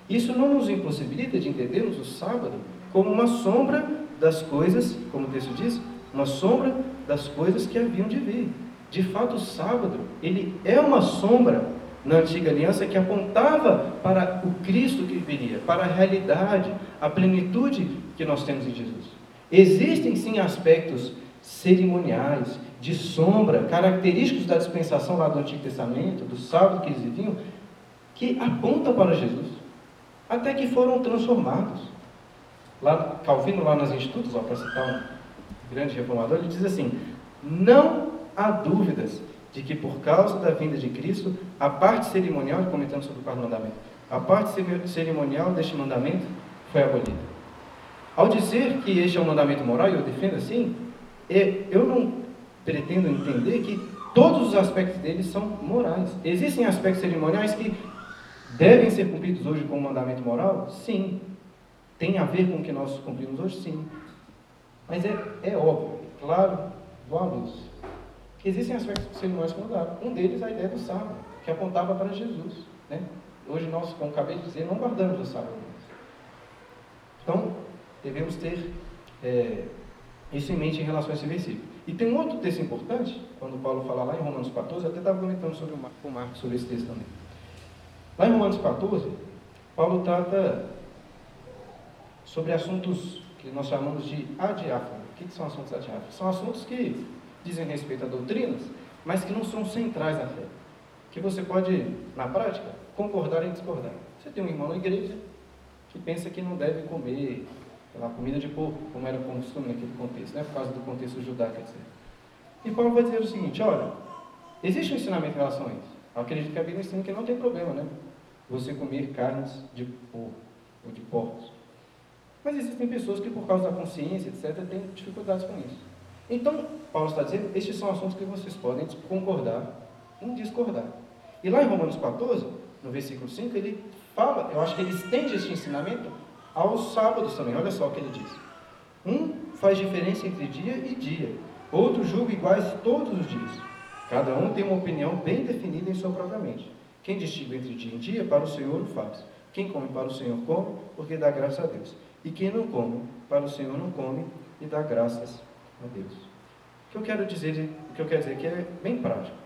isso não nos impossibilita de entendermos o sábado como uma sombra das coisas, como o texto diz, uma sombra das coisas que haviam de vir. De fato, o sábado, ele é uma sombra na antiga aliança que apontava para o Cristo que viria, para a realidade, a plenitude que nós temos em Jesus. Existem sim aspectos cerimoniais, de sombra, característicos da dispensação lá do Antigo Testamento, do sábado que eles viviam, que apontam para Jesus, até que foram transformados. Lá, Calvino, lá nas Institutos, para citar um grande reformador, ele diz assim: não há dúvidas de que por causa da vinda de Cristo, a parte cerimonial, comentando sobre o quarto mandamento, a parte cerimonial deste mandamento foi abolida. Ao dizer que este é um mandamento moral, e eu defendo assim, é, eu não pretendo entender que todos os aspectos dele são morais. Existem aspectos cerimoniais que devem ser cumpridos hoje com o mandamento moral? Sim. Tem a ver com o que nós cumprimos hoje? Sim. Mas é, é óbvio, claro, luz, que existem aspectos cerimoniais que mudaram. Um deles é a ideia do sábado, que apontava para Jesus. Né? Hoje nós, como acabei de dizer, não guardamos o sábado. Então, devemos ter é, isso em mente em relação a esse versículo. E tem um outro texto importante, quando Paulo fala lá em Romanos 14, eu até estava comentando sobre o Marcos sobre esse texto também. Lá em Romanos 14, Paulo trata sobre assuntos que nós chamamos de adiáfano. O que são assuntos adiáfanos? São assuntos que dizem respeito a doutrinas, mas que não são centrais na fé. Que você pode, na prática, concordar e discordar. Você tem um irmão na igreja que pensa que não deve comer lá, comida de porco, como era o costume naquele contexto, né, por causa do contexto judaico, etc. E Paulo vai dizer o seguinte: olha, existe um ensinamento em relação a isso. Eu acredito que a Bíblia ensina que não tem problema, né? Você comer carnes de porco ou de porcos. Mas existem pessoas que, por causa da consciência, etc., têm dificuldades com isso. Então, Paulo está dizendo, estes são assuntos que vocês podem concordar em discordar. E lá em Romanos 14, no versículo 5, ele fala, eu acho que ele estende este ensinamento aos sábados também. Olha só o que ele diz. Um faz diferença entre dia e dia, outro julga iguais todos os dias. Cada um tem uma opinião bem definida em sua própria mente. Quem distingue entre dia e dia, para o Senhor o faz. Quem come para o Senhor come, porque dá graça a Deus. E quem não come, para o Senhor não come, e dá graças a Deus. O que eu quero dizer, o que eu quero dizer aqui é bem prático.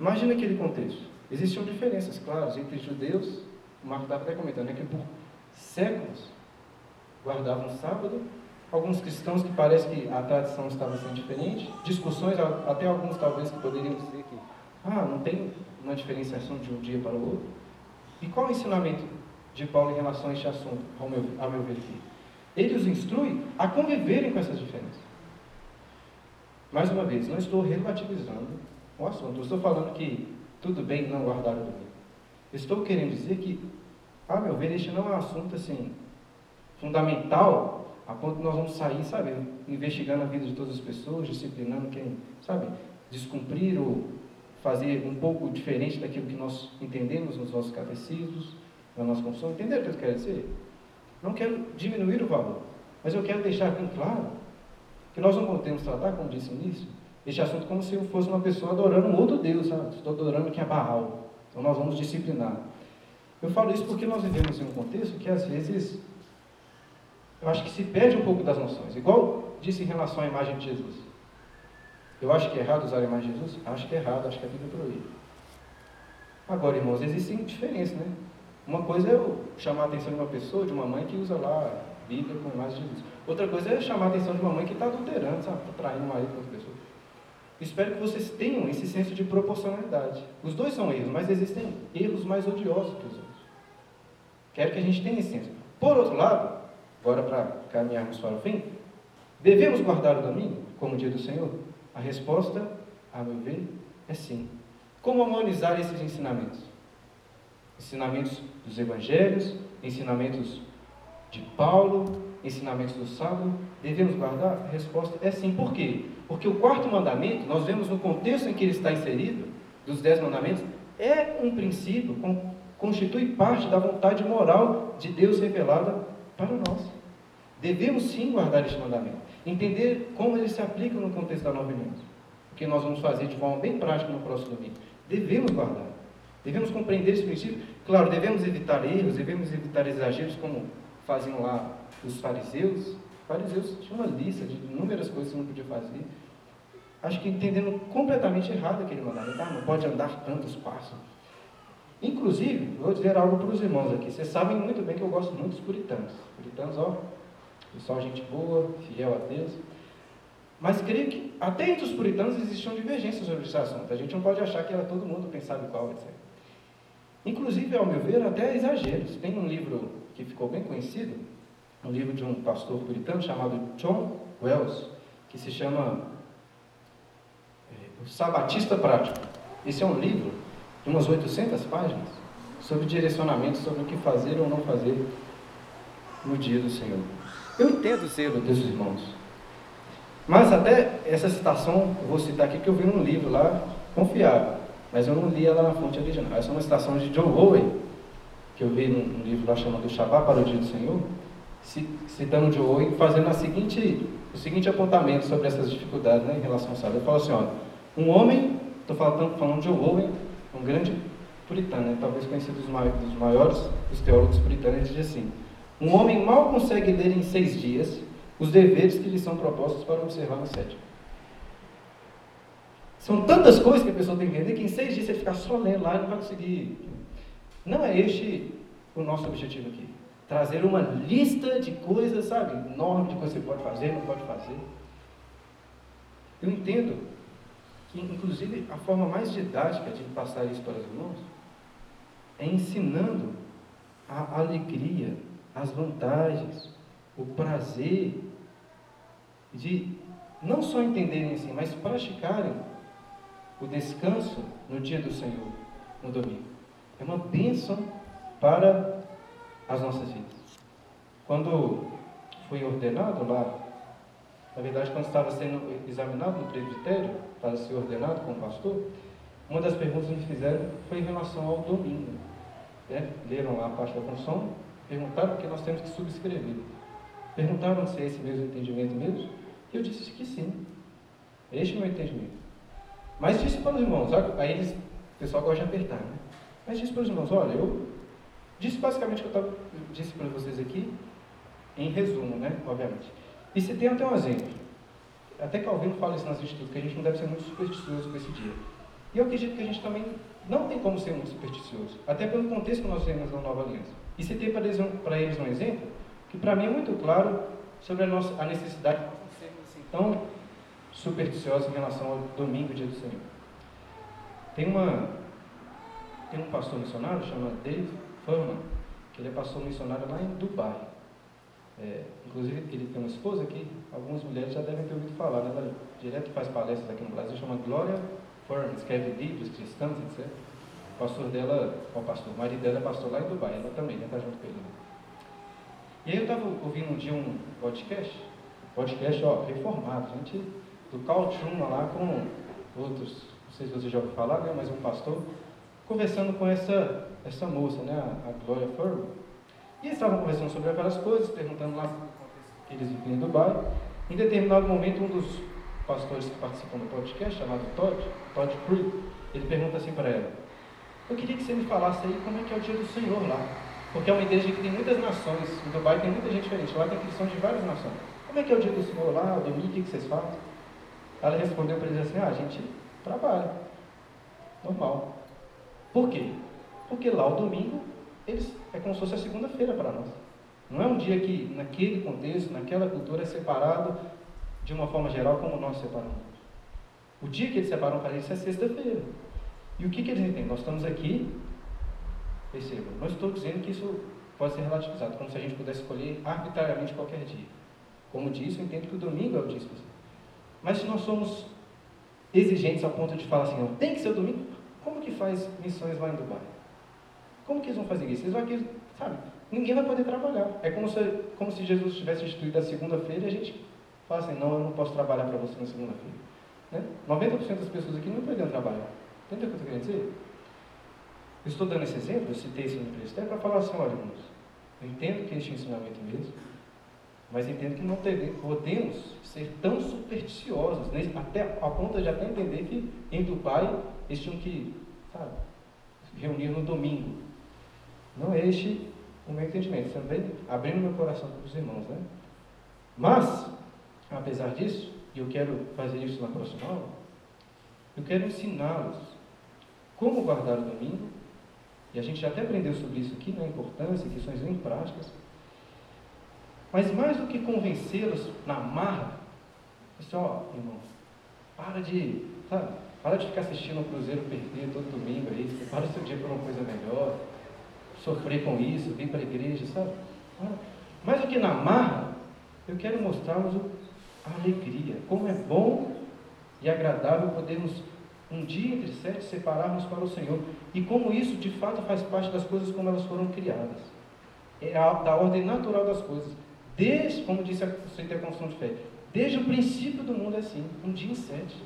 Imagina aquele contexto. Existiam diferenças, claras, entre judeus, o Marco estava até comentando, né, que por séculos guardavam sábado. Alguns cristãos que parece que a tradição estava sendo diferente. Discussões, até alguns talvez que poderiam dizer que ah, não tem uma diferenciação de um dia para o outro. E qual é o ensinamento de Paulo em relação a este assunto, ao meu, ao meu ver aqui? Ele os instrui a conviverem com essas diferenças. Mais uma vez, não estou relativizando o assunto. Estou falando que tudo bem não guardar o domingo. Estou querendo dizer que a meu ver, este não é um assunto assim fundamental a ponto de nós vamos sair, sabe, investigando a vida de todas as pessoas, disciplinando quem, sabe, descumprir ou fazer um pouco diferente daquilo que nós entendemos nos nossos catecismos, na nossa confissão. Entenderam o que eu quero dizer? Não quero diminuir o valor, mas eu quero deixar bem claro que nós não podemos tratar, como disse no início, este assunto como se eu fosse uma pessoa adorando um outro Deus, sabe? Estou adorando que é Baal. Então nós vamos disciplinar. Eu falo isso porque nós vivemos em um contexto que às vezes eu acho que se perde um pouco das noções. Igual disse em relação à imagem de Jesus. Eu acho que é errado usar a imagem de Jesus? Acho que é errado, acho que a Bíblia proíbe. Agora, irmãos, existem diferenças, né? Uma coisa é eu chamar a atenção de uma pessoa, de uma mãe que usa lá a Bíblia com imagem de Jesus. Outra coisa é chamar a atenção de uma mãe que está adulterando? Está traindo o marido com outra pessoa. Espero que vocês tenham esse senso de proporcionalidade. Os dois são erros, mas existem erros mais odiosos que os outros. Quero que a gente tenha esse senso. Por outro lado, agora para caminharmos para o fim, devemos guardar o domingo como dia do Senhor? A resposta, a meu ver, é sim. Como harmonizar esses ensinamentos? Ensinamentos dos evangelhos, ensinamentos de Paulo, ensinamentos do sábado, devemos guardar? A resposta é sim. Por quê? Porque o quarto mandamento, nós vemos no contexto em que ele está inserido, dos dez mandamentos, é um princípio constitui parte da vontade moral de Deus revelada para nós. Devemos sim guardar este mandamento, entender como ele se aplica no contexto da nova aliança, o que nós vamos fazer de forma bem prática no próximo domingo. Devemos guardar, devemos compreender esse princípio. Claro, devemos evitar erros, devemos evitar exageros como faziam lá os fariseus. Os fariseus tinham uma lista de inúmeras coisas que não podia fazer. Acho que entendendo completamente errado aquele mandamento. Ah, não pode andar tantos passos. Inclusive, vou dizer algo para os irmãos aqui. Vocês sabem muito bem que eu gosto muito dos puritanos. Puritanos, ó, pessoal, gente boa, fiel a Deus. Mas creio que até entre os puritanos existiam divergências sobre esse assunto. A gente não pode achar que era todo mundo pensava igual, etc. Inclusive, ao meu ver, até exageros. Tem um livro que ficou bem conhecido, um livro de um pastor puritano chamado John Wells, que se chama é, O Sabatista Prático. Esse é um livro de umas 800 páginas sobre direcionamento, sobre o que fazer ou não fazer no dia do Senhor. Eu entendo o zelo desses irmãos. Mas até essa citação, vou citar aqui, que eu vi num livro lá, confiável. Mas eu não li ela na fonte original. Essa é uma citação de John Owen, que eu vi num, livro lá chamado Shabbat para o Dia do Senhor, citando John Owen, fazendo a seguinte, o seguinte apontamento sobre essas dificuldades né, em relação ao sábado. Ele fala assim, olha, um homem, estou falando, falando de John Owen, um grande puritano, né? talvez conhecido dos maiores, dos teólogos puritanos, ele diz assim: um homem mal consegue ler em seis dias os deveres que lhe são propostos para observar no sétimo. São tantas coisas que a pessoa tem que entender que em seis dias você ficar só lendo lá e não vai conseguir. Não é este o nosso objetivo aqui. Trazer uma lista de coisas, sabe, enorme de coisas que você pode fazer, não pode fazer. Eu entendo que, inclusive, a forma mais didática de passar isso para os irmãos é ensinando a alegria, as vantagens, o prazer de não só entenderem assim, mas praticarem o descanso no dia do Senhor, no domingo. É uma bênção para as nossas vidas. Quando fui ordenado lá, na verdade, quando estava sendo examinado no presbitério, para ser ordenado como pastor, uma das perguntas que me fizeram foi em relação ao domingo. Né? Leram lá a parte da função, perguntaram o que nós temos que subscrever. Perguntaram se é esse mesmo entendimento mesmo, e eu disse que sim. Este é o meu entendimento. Mas disse para os irmãos, aí eles, o pessoal gosta de apertar, né? Mas disse para os irmãos, olha, eu disse basicamente o que eu tava, disse para vocês aqui, em resumo, né? Obviamente. E se tem até um exemplo. Até Calvino fala isso nas institutos, que a gente não deve ser muito supersticioso com esse dia. E eu acredito que a gente também não tem como ser muito supersticioso, até pelo contexto que nós temos na nova aliança. E se tem para eles, para eles um exemplo, que para mim é muito claro sobre a, nossa, a necessidade de supersticiosos em relação ao domingo, dia do Senhor. Tem, uma, tem um pastor missionário chamado Dave Furman, que ele é pastor missionário lá em Dubai. É, inclusive, ele tem uma esposa que algumas mulheres já devem ter ouvido falar, né? Ela direto faz palestras aqui no Brasil, chama Glória Furman, escreve livros cristãos, etc. O pastor dela, o pastor, o marido dela é pastor lá em Dubai, ela também, né? Está junto com ele. E aí eu estava ouvindo um dia um podcast, podcast, ó, reformado, gente do Carl lá com outros, não sei se você já ouviu falar, né, mas um pastor, conversando com essa, essa moça, né, a, a Gloria Furman. E eles estavam conversando sobre aquelas coisas, perguntando lá que eles viviam em Dubai. Em determinado momento, um dos pastores que participam do podcast, chamado Todd, Todd Pruitt, ele pergunta assim para ela: Eu queria que você me falasse aí como é que é o dia do Senhor lá. Porque é uma igreja que tem muitas nações. Em Dubai tem muita gente diferente. Lá tem cristãos de várias nações. Como é que é o dia do Senhor lá, domingo, o que vocês fazem? Ela respondeu para eles assim: ah, a gente trabalha. Normal. Por quê? Porque lá o domingo eles, é como se fosse a segunda-feira para nós. Não é um dia que, naquele contexto, naquela cultura, é separado de uma forma geral como nós separamos. O dia que eles separam para eles é sexta-feira. E o que, que eles entendem? Nós estamos aqui, percebam, não estou dizendo que isso pode ser relativizado, como se a gente pudesse escolher arbitrariamente qualquer dia. Como disse, eu entendo que o domingo é o dia específico. Mas se nós somos exigentes ao ponto de falar assim, não, tem que ser domingo, como que faz missões lá em Dubai? Como que eles vão fazer isso? Eles vão aqui, sabe? Ninguém vai poder trabalhar. É como se, como se Jesus tivesse instituído a segunda-feira e a gente fala assim, não, eu não posso trabalhar para você na segunda-feira. Né? 90% das pessoas aqui não poderiam trabalhar. Entendeu o que eu estou dizer? Eu estou dando esse exemplo, eu citei esse texto, é para falar assim, olha, irmãos, eu entendo que este ensinamento mesmo, mas entendo que não podemos ser tão supersticiosos, até a ponto de até entender que o pai eles tinham que, sabe, reunir no domingo. Não é este o meu entendimento, também abrindo meu coração para os irmãos, né? Mas, apesar disso, e eu quero fazer isso na próxima aula, eu quero ensiná-los como guardar o domingo, e a gente já até aprendeu sobre isso aqui, né, importância, questões bem práticas, mas mais do que convencê-los na marra, assim, ó, para de, sabe, para de ficar assistindo o Cruzeiro perder todo domingo aí, para o seu dia por uma coisa melhor, sofrer com isso, vir para a igreja, sabe? Mais do que na marra, eu quero mostrar-vos a alegria, como é bom e agradável podermos um dia entre sete separarmos para o Senhor, e como isso de fato faz parte das coisas como elas foram criadas. É a, da ordem natural das coisas. Desde, como disse a confissão de fé, desde o princípio do mundo é assim, um dia em sete.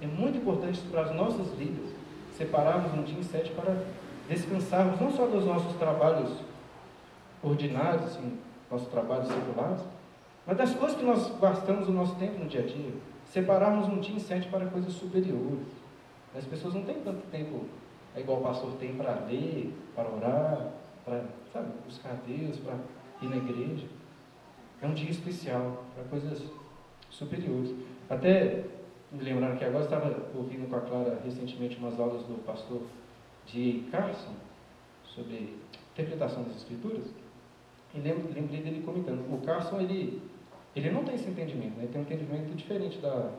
É muito importante para as nossas vidas separarmos um dia em sete para descansarmos não só dos nossos trabalhos ordinários, assim, nossos trabalhos seculares, mas das coisas que nós gastamos o nosso tempo no dia a dia. Separarmos um dia em sete para coisas superiores. As pessoas não têm tanto tempo, é igual o pastor tem para ler, para orar, para sabe, buscar Deus, para ir na igreja. É um dia especial para coisas superiores. Até me lembrando que agora estava ouvindo com a Clara recentemente umas aulas do pastor de Carson sobre interpretação das escrituras e lembrei dele comentando. O Carson ele ele não tem esse entendimento, né? ele tem um entendimento diferente da,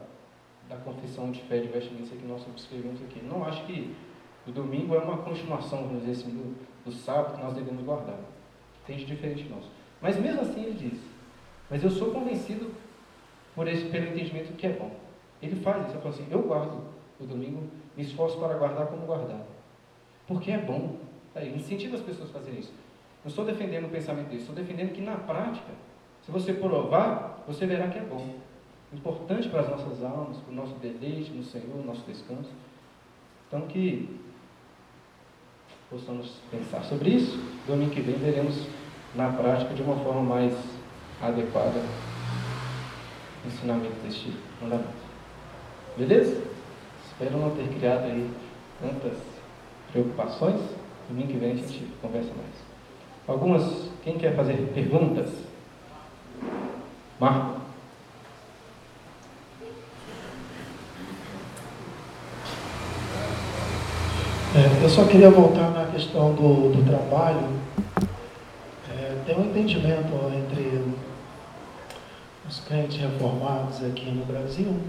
da confissão de fé de Westminster que nós escrevemos aqui. Não acha que o domingo é uma continuação, vamos dizer assim, do, do sábado que nós devemos guardar. Entende diferente de nós. Mas mesmo assim ele diz, mas eu sou convencido por esse, pelo entendimento que é bom. Ele faz isso, ele fala assim, eu guardo o domingo, me esforço para guardar como guardar. Porque é bom. Aí, incentiva as pessoas a fazerem isso. Não estou defendendo o pensamento disso, estou defendendo que na prática, se você provar, você verá que é bom. Importante para as nossas almas, para o nosso deleite no Senhor, nosso descanso. Então que possamos pensar sobre isso. Domingo que vem veremos na prática de uma forma mais adequada o ensinamento deste mandamento. Beleza? Espero não ter criado aí tantas preocupações. Domingo que vem a gente conversa mais. Algumas, quem quer fazer perguntas? Marco. É, eu só queria voltar na questão do, do trabalho. É, tem um entendimento entre os crentes reformados aqui no Brasil.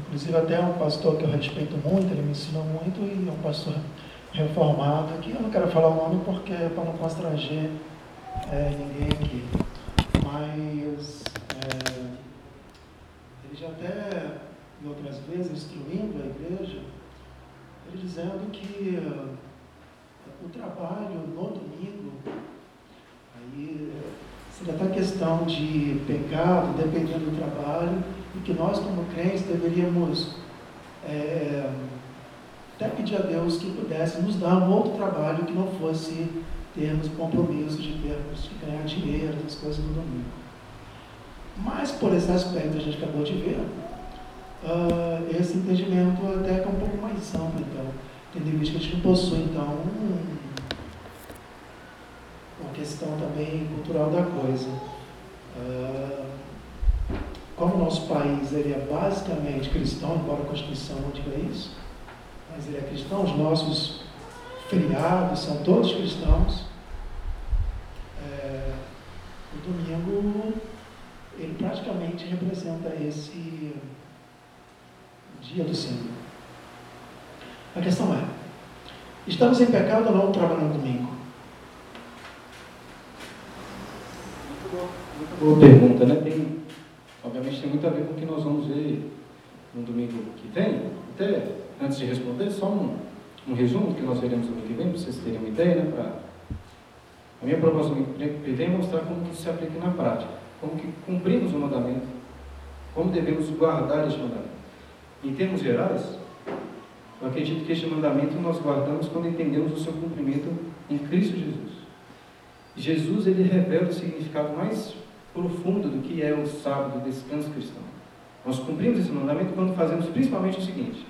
Inclusive até um pastor que eu respeito muito, ele me ensinou muito, e é um pastor reformado aqui. Eu não quero falar o nome porque é para não constranger é, ninguém aqui. Mas é, ele já até, em outras vezes, instruindo a igreja, ele dizendo que uh, o trabalho no domingo, aí seria até questão de pecado, dependendo do trabalho, e que nós, como crentes, deveríamos é, até pedir a Deus que pudesse nos dar um outro trabalho que não fosse termos compromisso de termos que ganhar dinheiro, essas coisas no domingo. Mas, por esse aspecto que a gente acabou de ver, uh, esse entendimento até é um pouco mais amplo, então, tendo em vista que a gente não possui, então, um, questão também cultural da coisa. Uh, como o nosso país ele é basicamente cristão, embora a Constituição não diga isso, mas ele é cristão, os nossos feriados são todos cristãos. É, o domingo, ele praticamente representa esse dia do Senhor. A questão é, estamos em pecado ou não trabalhando domingo? Boa pergunta, né? Tem, obviamente tem muito a ver com o que nós vamos ver no domingo que vem. Até antes de responder, só um, um resumo que nós veremos no domingo que vem, para vocês terem uma ideia, né? Pra, a minha proposta no domingo que vem é mostrar como que isso se aplica na prática, como que cumprimos o mandamento, como devemos guardar este mandamento. Em termos gerais, Eu acredito que este mandamento nós guardamos quando entendemos o seu cumprimento em Cristo Jesus. Jesus ele revela o significado mais profundo do que é o sábado, o descanso cristão. Nós cumprimos esse mandamento quando fazemos principalmente o seguinte: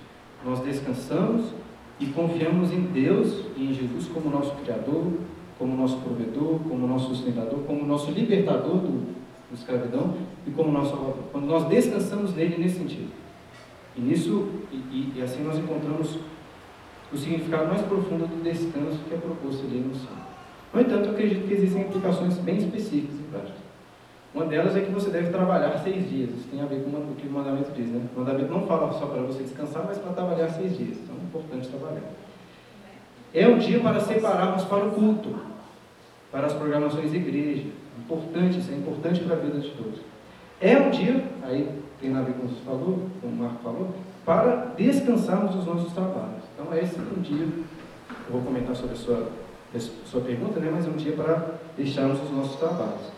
nós descansamos e confiamos em Deus e em Jesus como nosso Criador, como nosso provedor, como nosso sustentador, como nosso libertador do, do escravidão e como nosso salvador. Quando nós descansamos nele nesse sentido. E nisso, e, e assim nós encontramos o significado mais profundo do descanso que é proposto ali no céu. No entanto, eu acredito que existem implicações bem específicas e práticas. Uma delas é que você deve trabalhar seis dias. Isso tem a ver com o que o mandamento diz, né? O mandamento não fala só para você descansar, mas para trabalhar seis dias. Então é importante trabalhar. É um dia para separarmos para o culto, para as programações da igreja. Importante, isso é importante para a vida de todos. É um dia, aí tem a ver com o que falou, com o Marco falou, para descansarmos dos nossos trabalhos. Então esse é um dia, eu vou comentar sobre a sua, sua pergunta, né? mas é um dia para deixarmos os nossos trabalhos.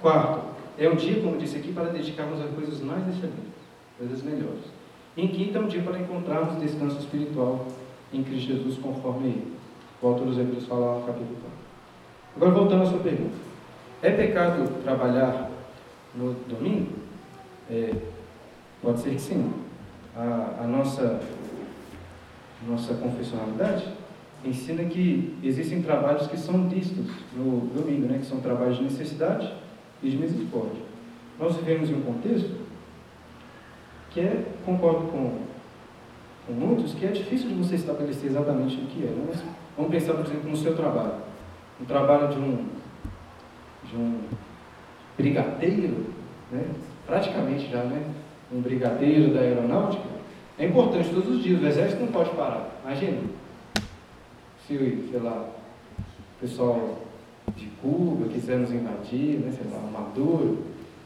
Quarto, é um dia, como disse aqui, para dedicarmos a coisas mais excelentes, coisas melhores. Em quinto, é um dia para encontrarmos descanso espiritual em Cristo Jesus, conforme ele. O autor dos Hebreus fala no capítulo 4. Agora, voltando à sua pergunta. É pecado trabalhar no domingo? É, pode ser que sim. A, a nossa, nossa confessionalidade ensina que existem trabalhos que são listos no domingo, né, que são trabalhos de necessidade e de misericórdia. Nós vivemos em um contexto que é, concordo com, com muitos, que é difícil de você estabelecer exatamente o que é. Né? Mas vamos pensar, por exemplo, no seu trabalho. O trabalho de um, de um brigadeiro, né? praticamente já, né? um brigadeiro da aeronáutica, é importante todos os dias. O exército não pode parar. Imagina. Se, sei lá, o pessoal de Cuba, quiser nos invadir, né, sei lá, Maduro,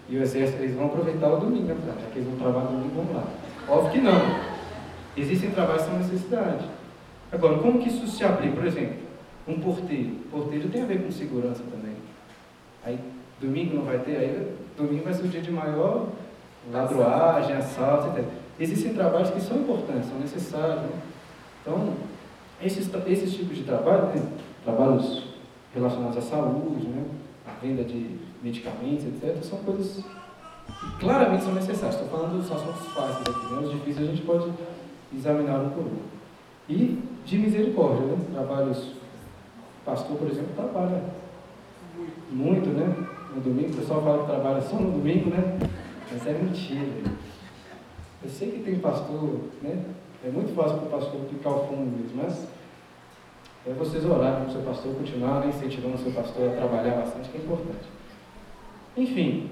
e o exército, eles vão aproveitar o domingo, né, já que eles vão trabalhar domingo, vamos lá. Óbvio que não. Existem trabalhos sem necessidade. Agora, como que isso se aplica? Por exemplo, um porteiro. Porteiro tem a ver com segurança também. Aí, domingo não vai ter, aí domingo vai ser o dia de maior ladroagem, assalto, etc. Existem trabalhos que são importantes, são necessários. Né? Então, esses, esses tipos de trabalho, né? trabalhos relacionados à saúde, né? a venda de medicamentos, etc., são coisas que claramente são necessárias. Estou falando dos assuntos fáceis aqui, né? os difíceis a gente pode examinar um por um. E de misericórdia, né? trabalhos. O pastor, por exemplo, trabalha muito, né? No domingo, o pessoal fala que trabalha só no domingo, né? Mas é mentira. Eu sei que tem pastor, né? É muito fácil para o pastor ficar ao fundo mesmo, mas é vocês orarem para o seu pastor, continuar né, incentivando o seu pastor a trabalhar bastante, que é importante. Enfim,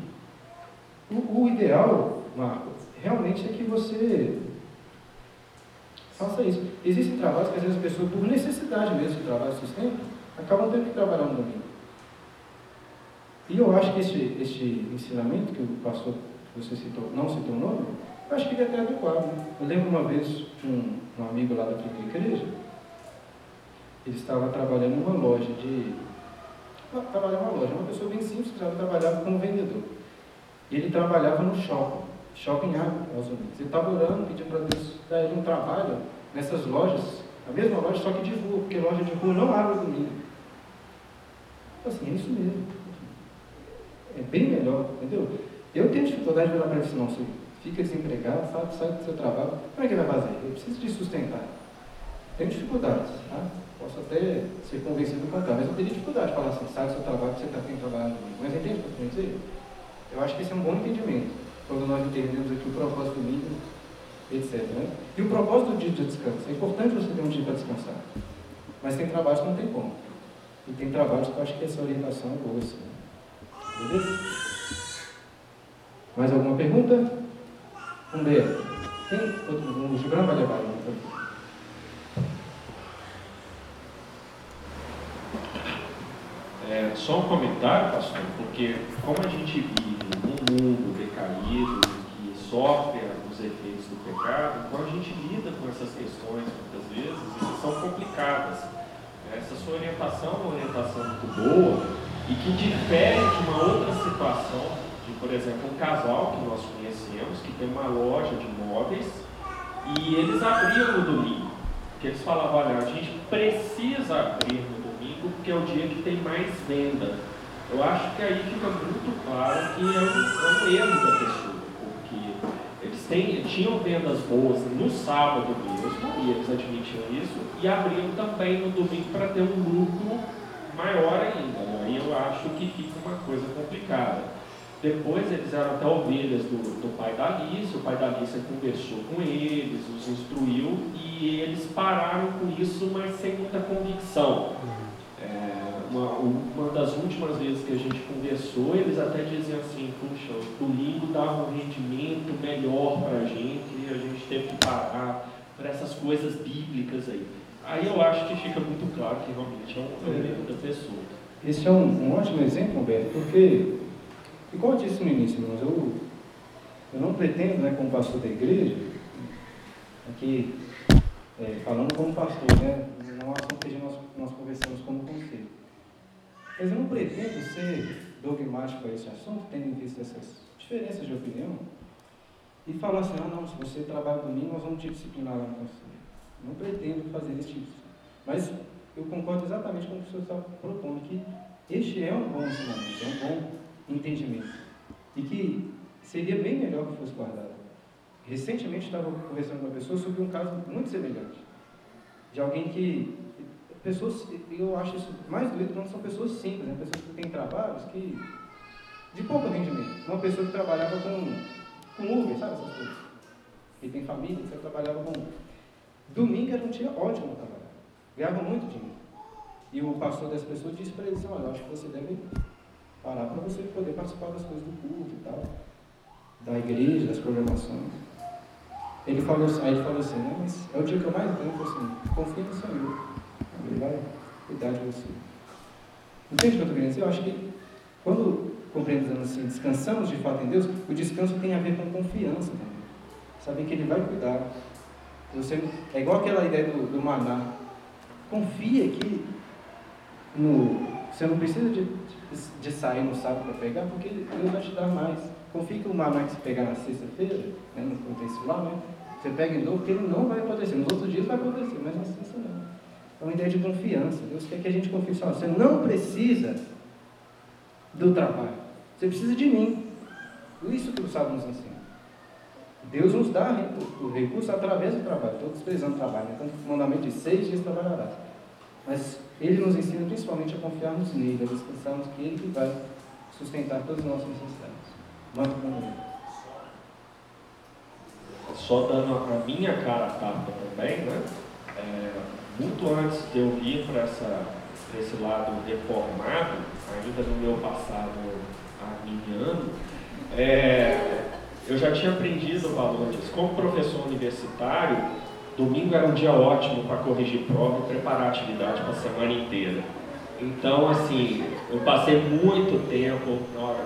o, o ideal, Marco, realmente é que você faça isso. Existem trabalhos que às vezes as pessoas, por necessidade mesmo de trabalho sustento, acabam tendo que trabalhar no domingo. E eu acho que este, este ensinamento que o pastor, você citou, não citou o nome, eu acho que ele é até adequado. Né? Eu lembro uma vez um, um amigo lá da primeira igreja, ele estava trabalhando em uma loja de. Trabalhava uma loja, uma pessoa bem simples, que trabalhava como vendedor. E ele trabalhava no shopping, shopping Estados Unidos. Ele estava orando, pedindo para Deus dar ele um trabalho nessas lojas, a mesma loja, só que de rua, porque loja de rua não abre domingo. Assim, é isso mesmo. É bem melhor, entendeu? Eu tenho dificuldade de virar para ele, não, você fica desempregado, sabe, sai do seu trabalho, como é que vai fazer? Eu preciso de sustentar. Tenho dificuldades, tá? Posso até ser convencido do contrário, mas eu teria dificuldade de falar assim, sai do seu trabalho você está aqui trabalhando comigo. Mas entende o que eu estou dizer? Eu acho que esse é um bom entendimento, quando nós entendemos aqui o propósito mínimo, etc. Né? E o propósito do dia de descanso. É importante você ter um dia para descansar. Mas tem trabalhos que não tem como. E tem trabalhos que eu acho que essa orientação é boa, assim. Beleza? Mais alguma pergunta? Um dedo. Tem? O Gibran vai levar uma É, só um comentário, pastor, porque como a gente vive num mundo decaído, que sofre os efeitos do pecado, então a gente lida com essas questões muitas vezes e que são complicadas. Essa sua orientação é uma orientação muito boa e que difere de uma outra situação, de por exemplo um casal que nós conhecemos, tem uma loja de móveis E eles abriam no domingo. Porque eles falavam, olha, a gente precisa abrir no domingo porque é o dia que tem mais venda. Eu acho que aí fica muito claro que é um, é erro da pessoa, porque eles têm, tinham vendas boas no sábado mesmo, e eles admitiam isso, e abriam também no domingo para ter um lucro maior ainda. Né? E eu acho que fica uma coisa complicada. Depois eles eram até ovelhas do, do pai da Alice, o pai da Alice conversou com eles, os instruiu e eles pararam com isso, mas sem muita convicção. É, uma, uma das últimas vezes que a gente conversou, eles até diziam assim, puxa, o domingo dava um rendimento melhor para a gente, e a gente teve que parar para essas coisas bíblicas aí. Aí eu acho que fica muito claro que realmente é um, é erro da pessoa. Esse é um, um ótimo exemplo, Roberto, porque, igual eu disse no início, irmãos, eu, eu não pretendo, né, como pastor da igreja, aqui, é, falando como pastor, né, não é um assunto que nós, nós conversamos como conselho. Mas eu não pretendo ser dogmático a esse assunto, tendo em vista essas diferenças de opinião, e falar assim, ah não, se você trabalha domingo, nós vamos te disciplinar lá no conselho. Não pretendo fazer esse tipo. Mas eu concordo exatamente com o que o senhor está propondo, que este é um bom ensinamento, é um bom entendimento. E que seria bem melhor que fosse guardado. Recentemente estava conversando com uma pessoa sobre um caso muito semelhante. De alguém que. Pessoas, eu acho isso mais doido quando são pessoas simples, né? pessoas que têm trabalhos que. de pouco rendimento. Uma pessoa que trabalhava com, com Uber, sabe essas coisas? Que tem família, que trabalhava com Domingo era um dia ótimo no trabalho. Ganhava muito dinheiro. E o pastor dessa pessoa disse para eles, olha, acho que você deve parar para você poder participar das coisas do culto e tal, da igreja, das programações. Ele falou aí ele falou assim, não, mas é o dia que eu mais falei assim, confia no Senhor. Ele vai cuidar de você. Entende o que eu estou querendo dizer? Eu acho que quando compreendemos assim, descansamos de fato em Deus, o descanso tem a ver com confiança também. Saber que Ele vai cuidar você, é igual aquela ideia do, do maná. Confia que no, você não precisa de, de sair no sábado para pegar, porque Deus vai te dar mais. Confia que o maná que você pegar na sexta-feira, né, no contexto lá, né, você pega em dobro, porque ele não vai acontecer. Nos outros dias vai acontecer, mas na sexta não. É uma ideia de confiança. Deus quer que a gente confie só. Você não precisa do trabalho. Você precisa de mim. Isso que o sábado nos ensina. Deus nos dá o recurso através do trabalho. Todos precisamos do trabalho. Então, o mandamento de seis dias trabalharás. Mas Ele nos ensina principalmente a confiarmos nele, a descansarmos que Ele vai sustentar todas as nossas necessidades. Manda com Ele. Só dando a minha cara a tapa também, né? É, muito antes de eu vir para esse lado reformado, ainda no meu passado arminiano, é, eu já tinha aprendido o valor disso. Como professor universitário, domingo era um dia ótimo para corrigir prova e preparar a atividade para a semana inteira. Então, assim, eu passei muito tempo,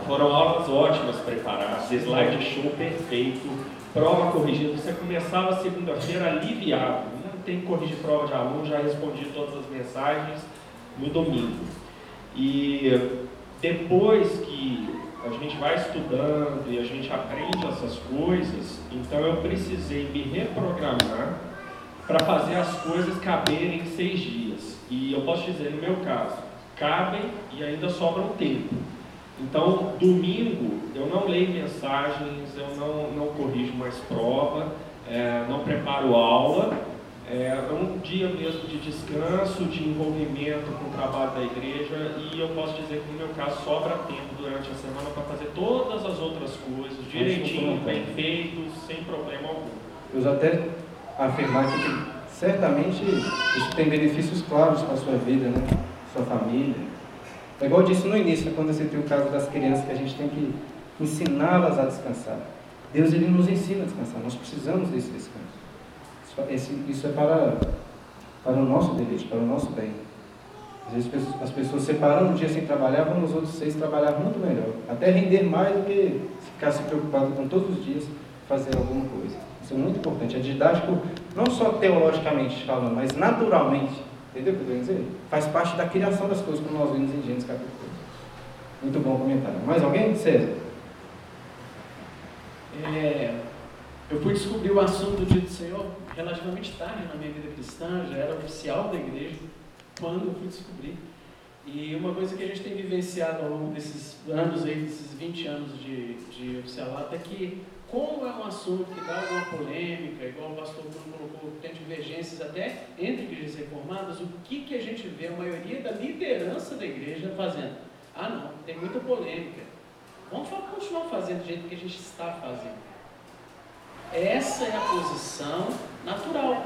foram aulas ótimas preparadas, slide show perfeito, prova corrigida. Você começava segunda-feira aliviado, não tem que corrigir prova de aluno, já respondi todas as mensagens no domingo. E depois que a gente vai estudando e a gente aprende essas coisas, então eu precisei me reprogramar para fazer as coisas caberem em seis dias. E eu posso dizer, no meu caso, cabem e ainda sobra um tempo. Então, domingo, eu não leio mensagens, eu não, não corrijo mais prova, é, não preparo aula, é um dia mesmo de descanso, de envolvimento com o trabalho da igreja e eu posso dizer que no meu caso sobra tempo durante a semana para fazer todas as outras coisas direitinho, bem feito, sem problema algum. Eu até afirmar que certamente isso tem benefícios claros para a sua vida, né? sua família. É igual eu disse no início, quando você tem o caso das crianças, que a gente tem que ensiná-las a descansar. Deus ele nos ensina a descansar, nós precisamos desse descanso. Esse, isso é para, para o nosso deleite, para o nosso bem. Às vezes as pessoas separando um dia sem trabalhar, vão nos outros seis trabalhar muito melhor. Até render mais do que ficar se preocupado com todos os dias fazer alguma coisa. Isso é muito importante. É didático, não só teologicamente falando, mas naturalmente. Entendeu o que eu quero dizer? Faz parte da criação das coisas, como nós vimos em Gênesis capítulo 2. Muito bom comentário. Mais alguém? César? É, eu fui descobrir o assunto do dia do Senhor relativamente tarde na minha vida cristã, já era oficial da igreja, quando eu fui descobrir. E uma coisa que a gente tem vivenciado ao longo desses anos aí, desses 20 anos de, de oficialato, é que como é um assunto que dá alguma polêmica, igual o pastor Bruno colocou, tem divergências até entre igrejas reformadas, o que, que a gente vê a maioria da liderança da igreja fazendo? Ah não, tem muita polêmica. Vamos continuar fazendo do jeito que a gente está fazendo. Essa é a posição natural.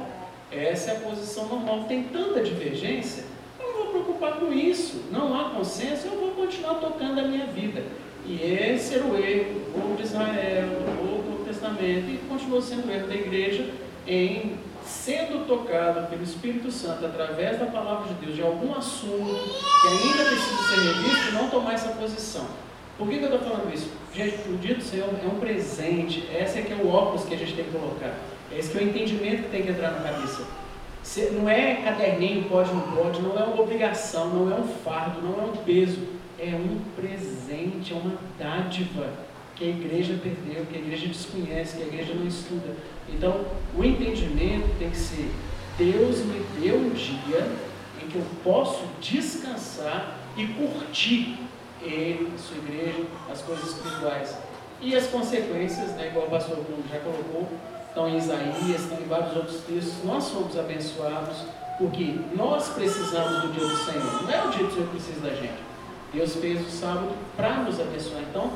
Essa é a posição normal. Tem tanta divergência, eu não vou preocupar com isso. Não há consenso, eu vou continuar tocando a minha vida. E esse era o erro do povo de Israel, do povo do Testamento, e continuou sendo o erro da igreja em sendo tocado pelo Espírito Santo através da palavra de Deus de algum assunto que ainda precisa ser revisto, não tomar essa posição. Por que, que eu estou falando isso? Gente, o dia do Senhor é um presente, esse é que é o óculos que a gente tem que colocar. Esse que é o entendimento que tem que entrar na cabeça. Não é caderninho, pode, não pode, não é uma obrigação, não é um fardo, não é um peso. É um presente, é uma dádiva que a igreja perdeu, que a igreja desconhece, que a igreja não estuda. Então, o entendimento tem que ser: Deus me deu um dia em que eu posso descansar e curtir Ele, sua igreja, as coisas espirituais. E as consequências, né, igual o pastor Bruno já colocou, estão em Isaías, estão em vários outros textos. Nós somos abençoados porque nós precisamos do dia do Senhor. Não é o dia do Senhor que precisa da gente. Deus fez o sábado para nos abençoar. Então,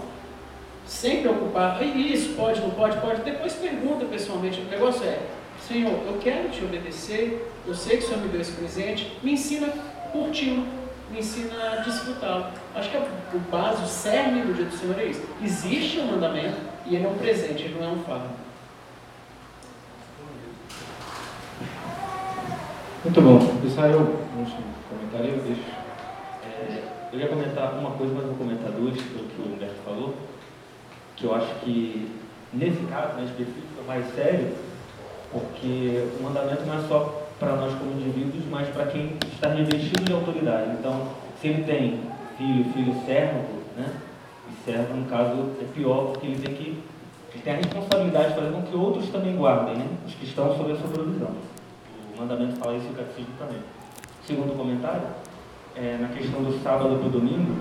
sem preocupar, isso pode, não pode, pode. Depois pergunta pessoalmente. O negócio é, Senhor, eu quero te obedecer, eu sei que o Senhor me deu esse presente, me ensina a curti-lo, me ensina a desfrutá-lo. Acho que o base, o cerne do dia do Senhor é isso. Existe um mandamento e ele é um presente, ele não é um fardo. Muito bom. Israel, um comentário, eu deixo. É, eu ia comentar uma coisa, mas vou comentar duas, pelo que o Humberto falou, que eu acho que, nesse caso né, específico, é mais sério, porque o mandamento não é só para nós como indivíduos, mas para quem está revestido de autoridade. Então, se ele tem filho, filho servo, né? E servo, no caso, é pior, porque ele tem que ele tem a responsabilidade de fazer com que outros também guardem, né? Os que estão sob a sua provisão. O mandamento fala isso e o catecismo também. Segundo comentário, é, na questão do sábado para o domingo,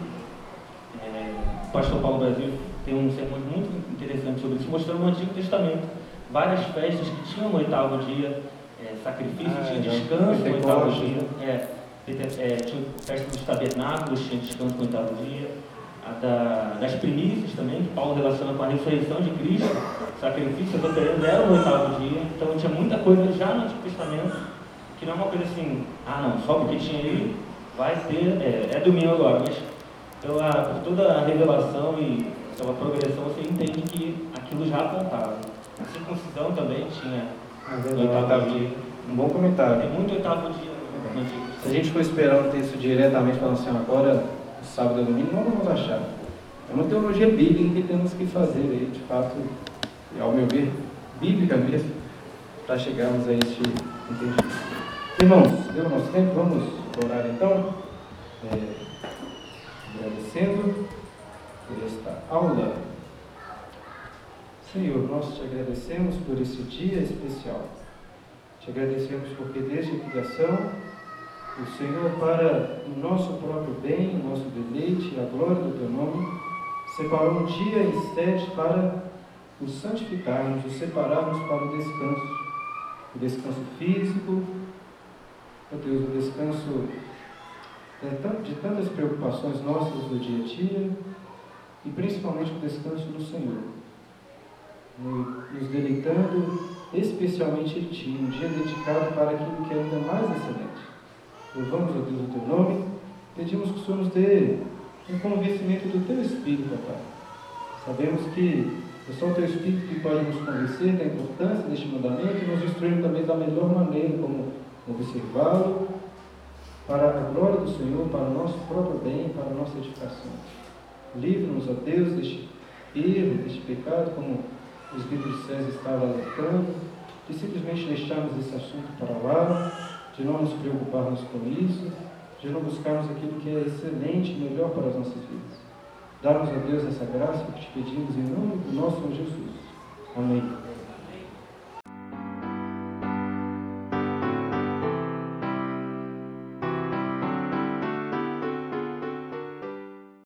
é, o pastor Paulo Brasil tem um sermão muito interessante sobre isso, mostrando no Antigo Testamento várias festas que tinham no oitavo dia é, sacrifício, ah, tinha descanso no oitavo dia. É, é, tinha festa dos tabernáculos, tinha descanso no oitavo dia. A da, das primícias também, que Paulo relaciona com a ressurreição de Cristo, sacrifícios oferendas eram no oitavo dia, então tinha muita coisa já no Antigo Testamento, que não é uma coisa assim, ah não, só porque tinha ele, vai ter, é, é domingo agora, mas pela, por toda a revelação e pela progressão, você entende que aquilo já apontava. A circuncisão também tinha ah, oitavo dia. Um bom comentário. Tem muito oitavo dia no Antigo Se a gente for esperar um texto diretamente falando assim, agora sábado e domingo, não vamos achar. É uma teologia bíblica que temos que fazer aí, de fato, ao meu ver, bíblica mesmo, para chegarmos a este entendimento. Irmãos, deu nosso tempo, vamos orar então, é, agradecendo por esta aula. Senhor, nós te agradecemos por esse dia especial. Te agradecemos porque desde a criação o Senhor, para o nosso próprio bem, o nosso deleite e a glória do teu nome, separou um dia em sete para o santificarmos, o separarmos para o descanso. O descanso físico, ó Deus, o descanso de tantas preocupações nossas do dia a dia e principalmente o descanso do Senhor. Nos deleitando especialmente em Ti, um dia dedicado para aquilo que é ainda mais excelente Louvamos, a Deus, o Teu nome. Pedimos que o Senhor nos dê um convencimento do Teu Espírito, Pai. Sabemos que é só o Teu Espírito que pode nos convencer da importância deste mandamento e nos instruir também da melhor maneira como observá-lo para a glória do Senhor, para o nosso próprio bem, para a nossa edificação. Livra-nos, ó Deus, deste erro, deste pecado, como os líderes César estavam alertando, de simplesmente deixarmos esse assunto para lá de não nos preocuparmos com isso, de não buscarmos aquilo que é excelente e melhor para as nossas vidas. Dá-nos a Deus essa graça que te pedimos em nome do nosso Jesus. Amém.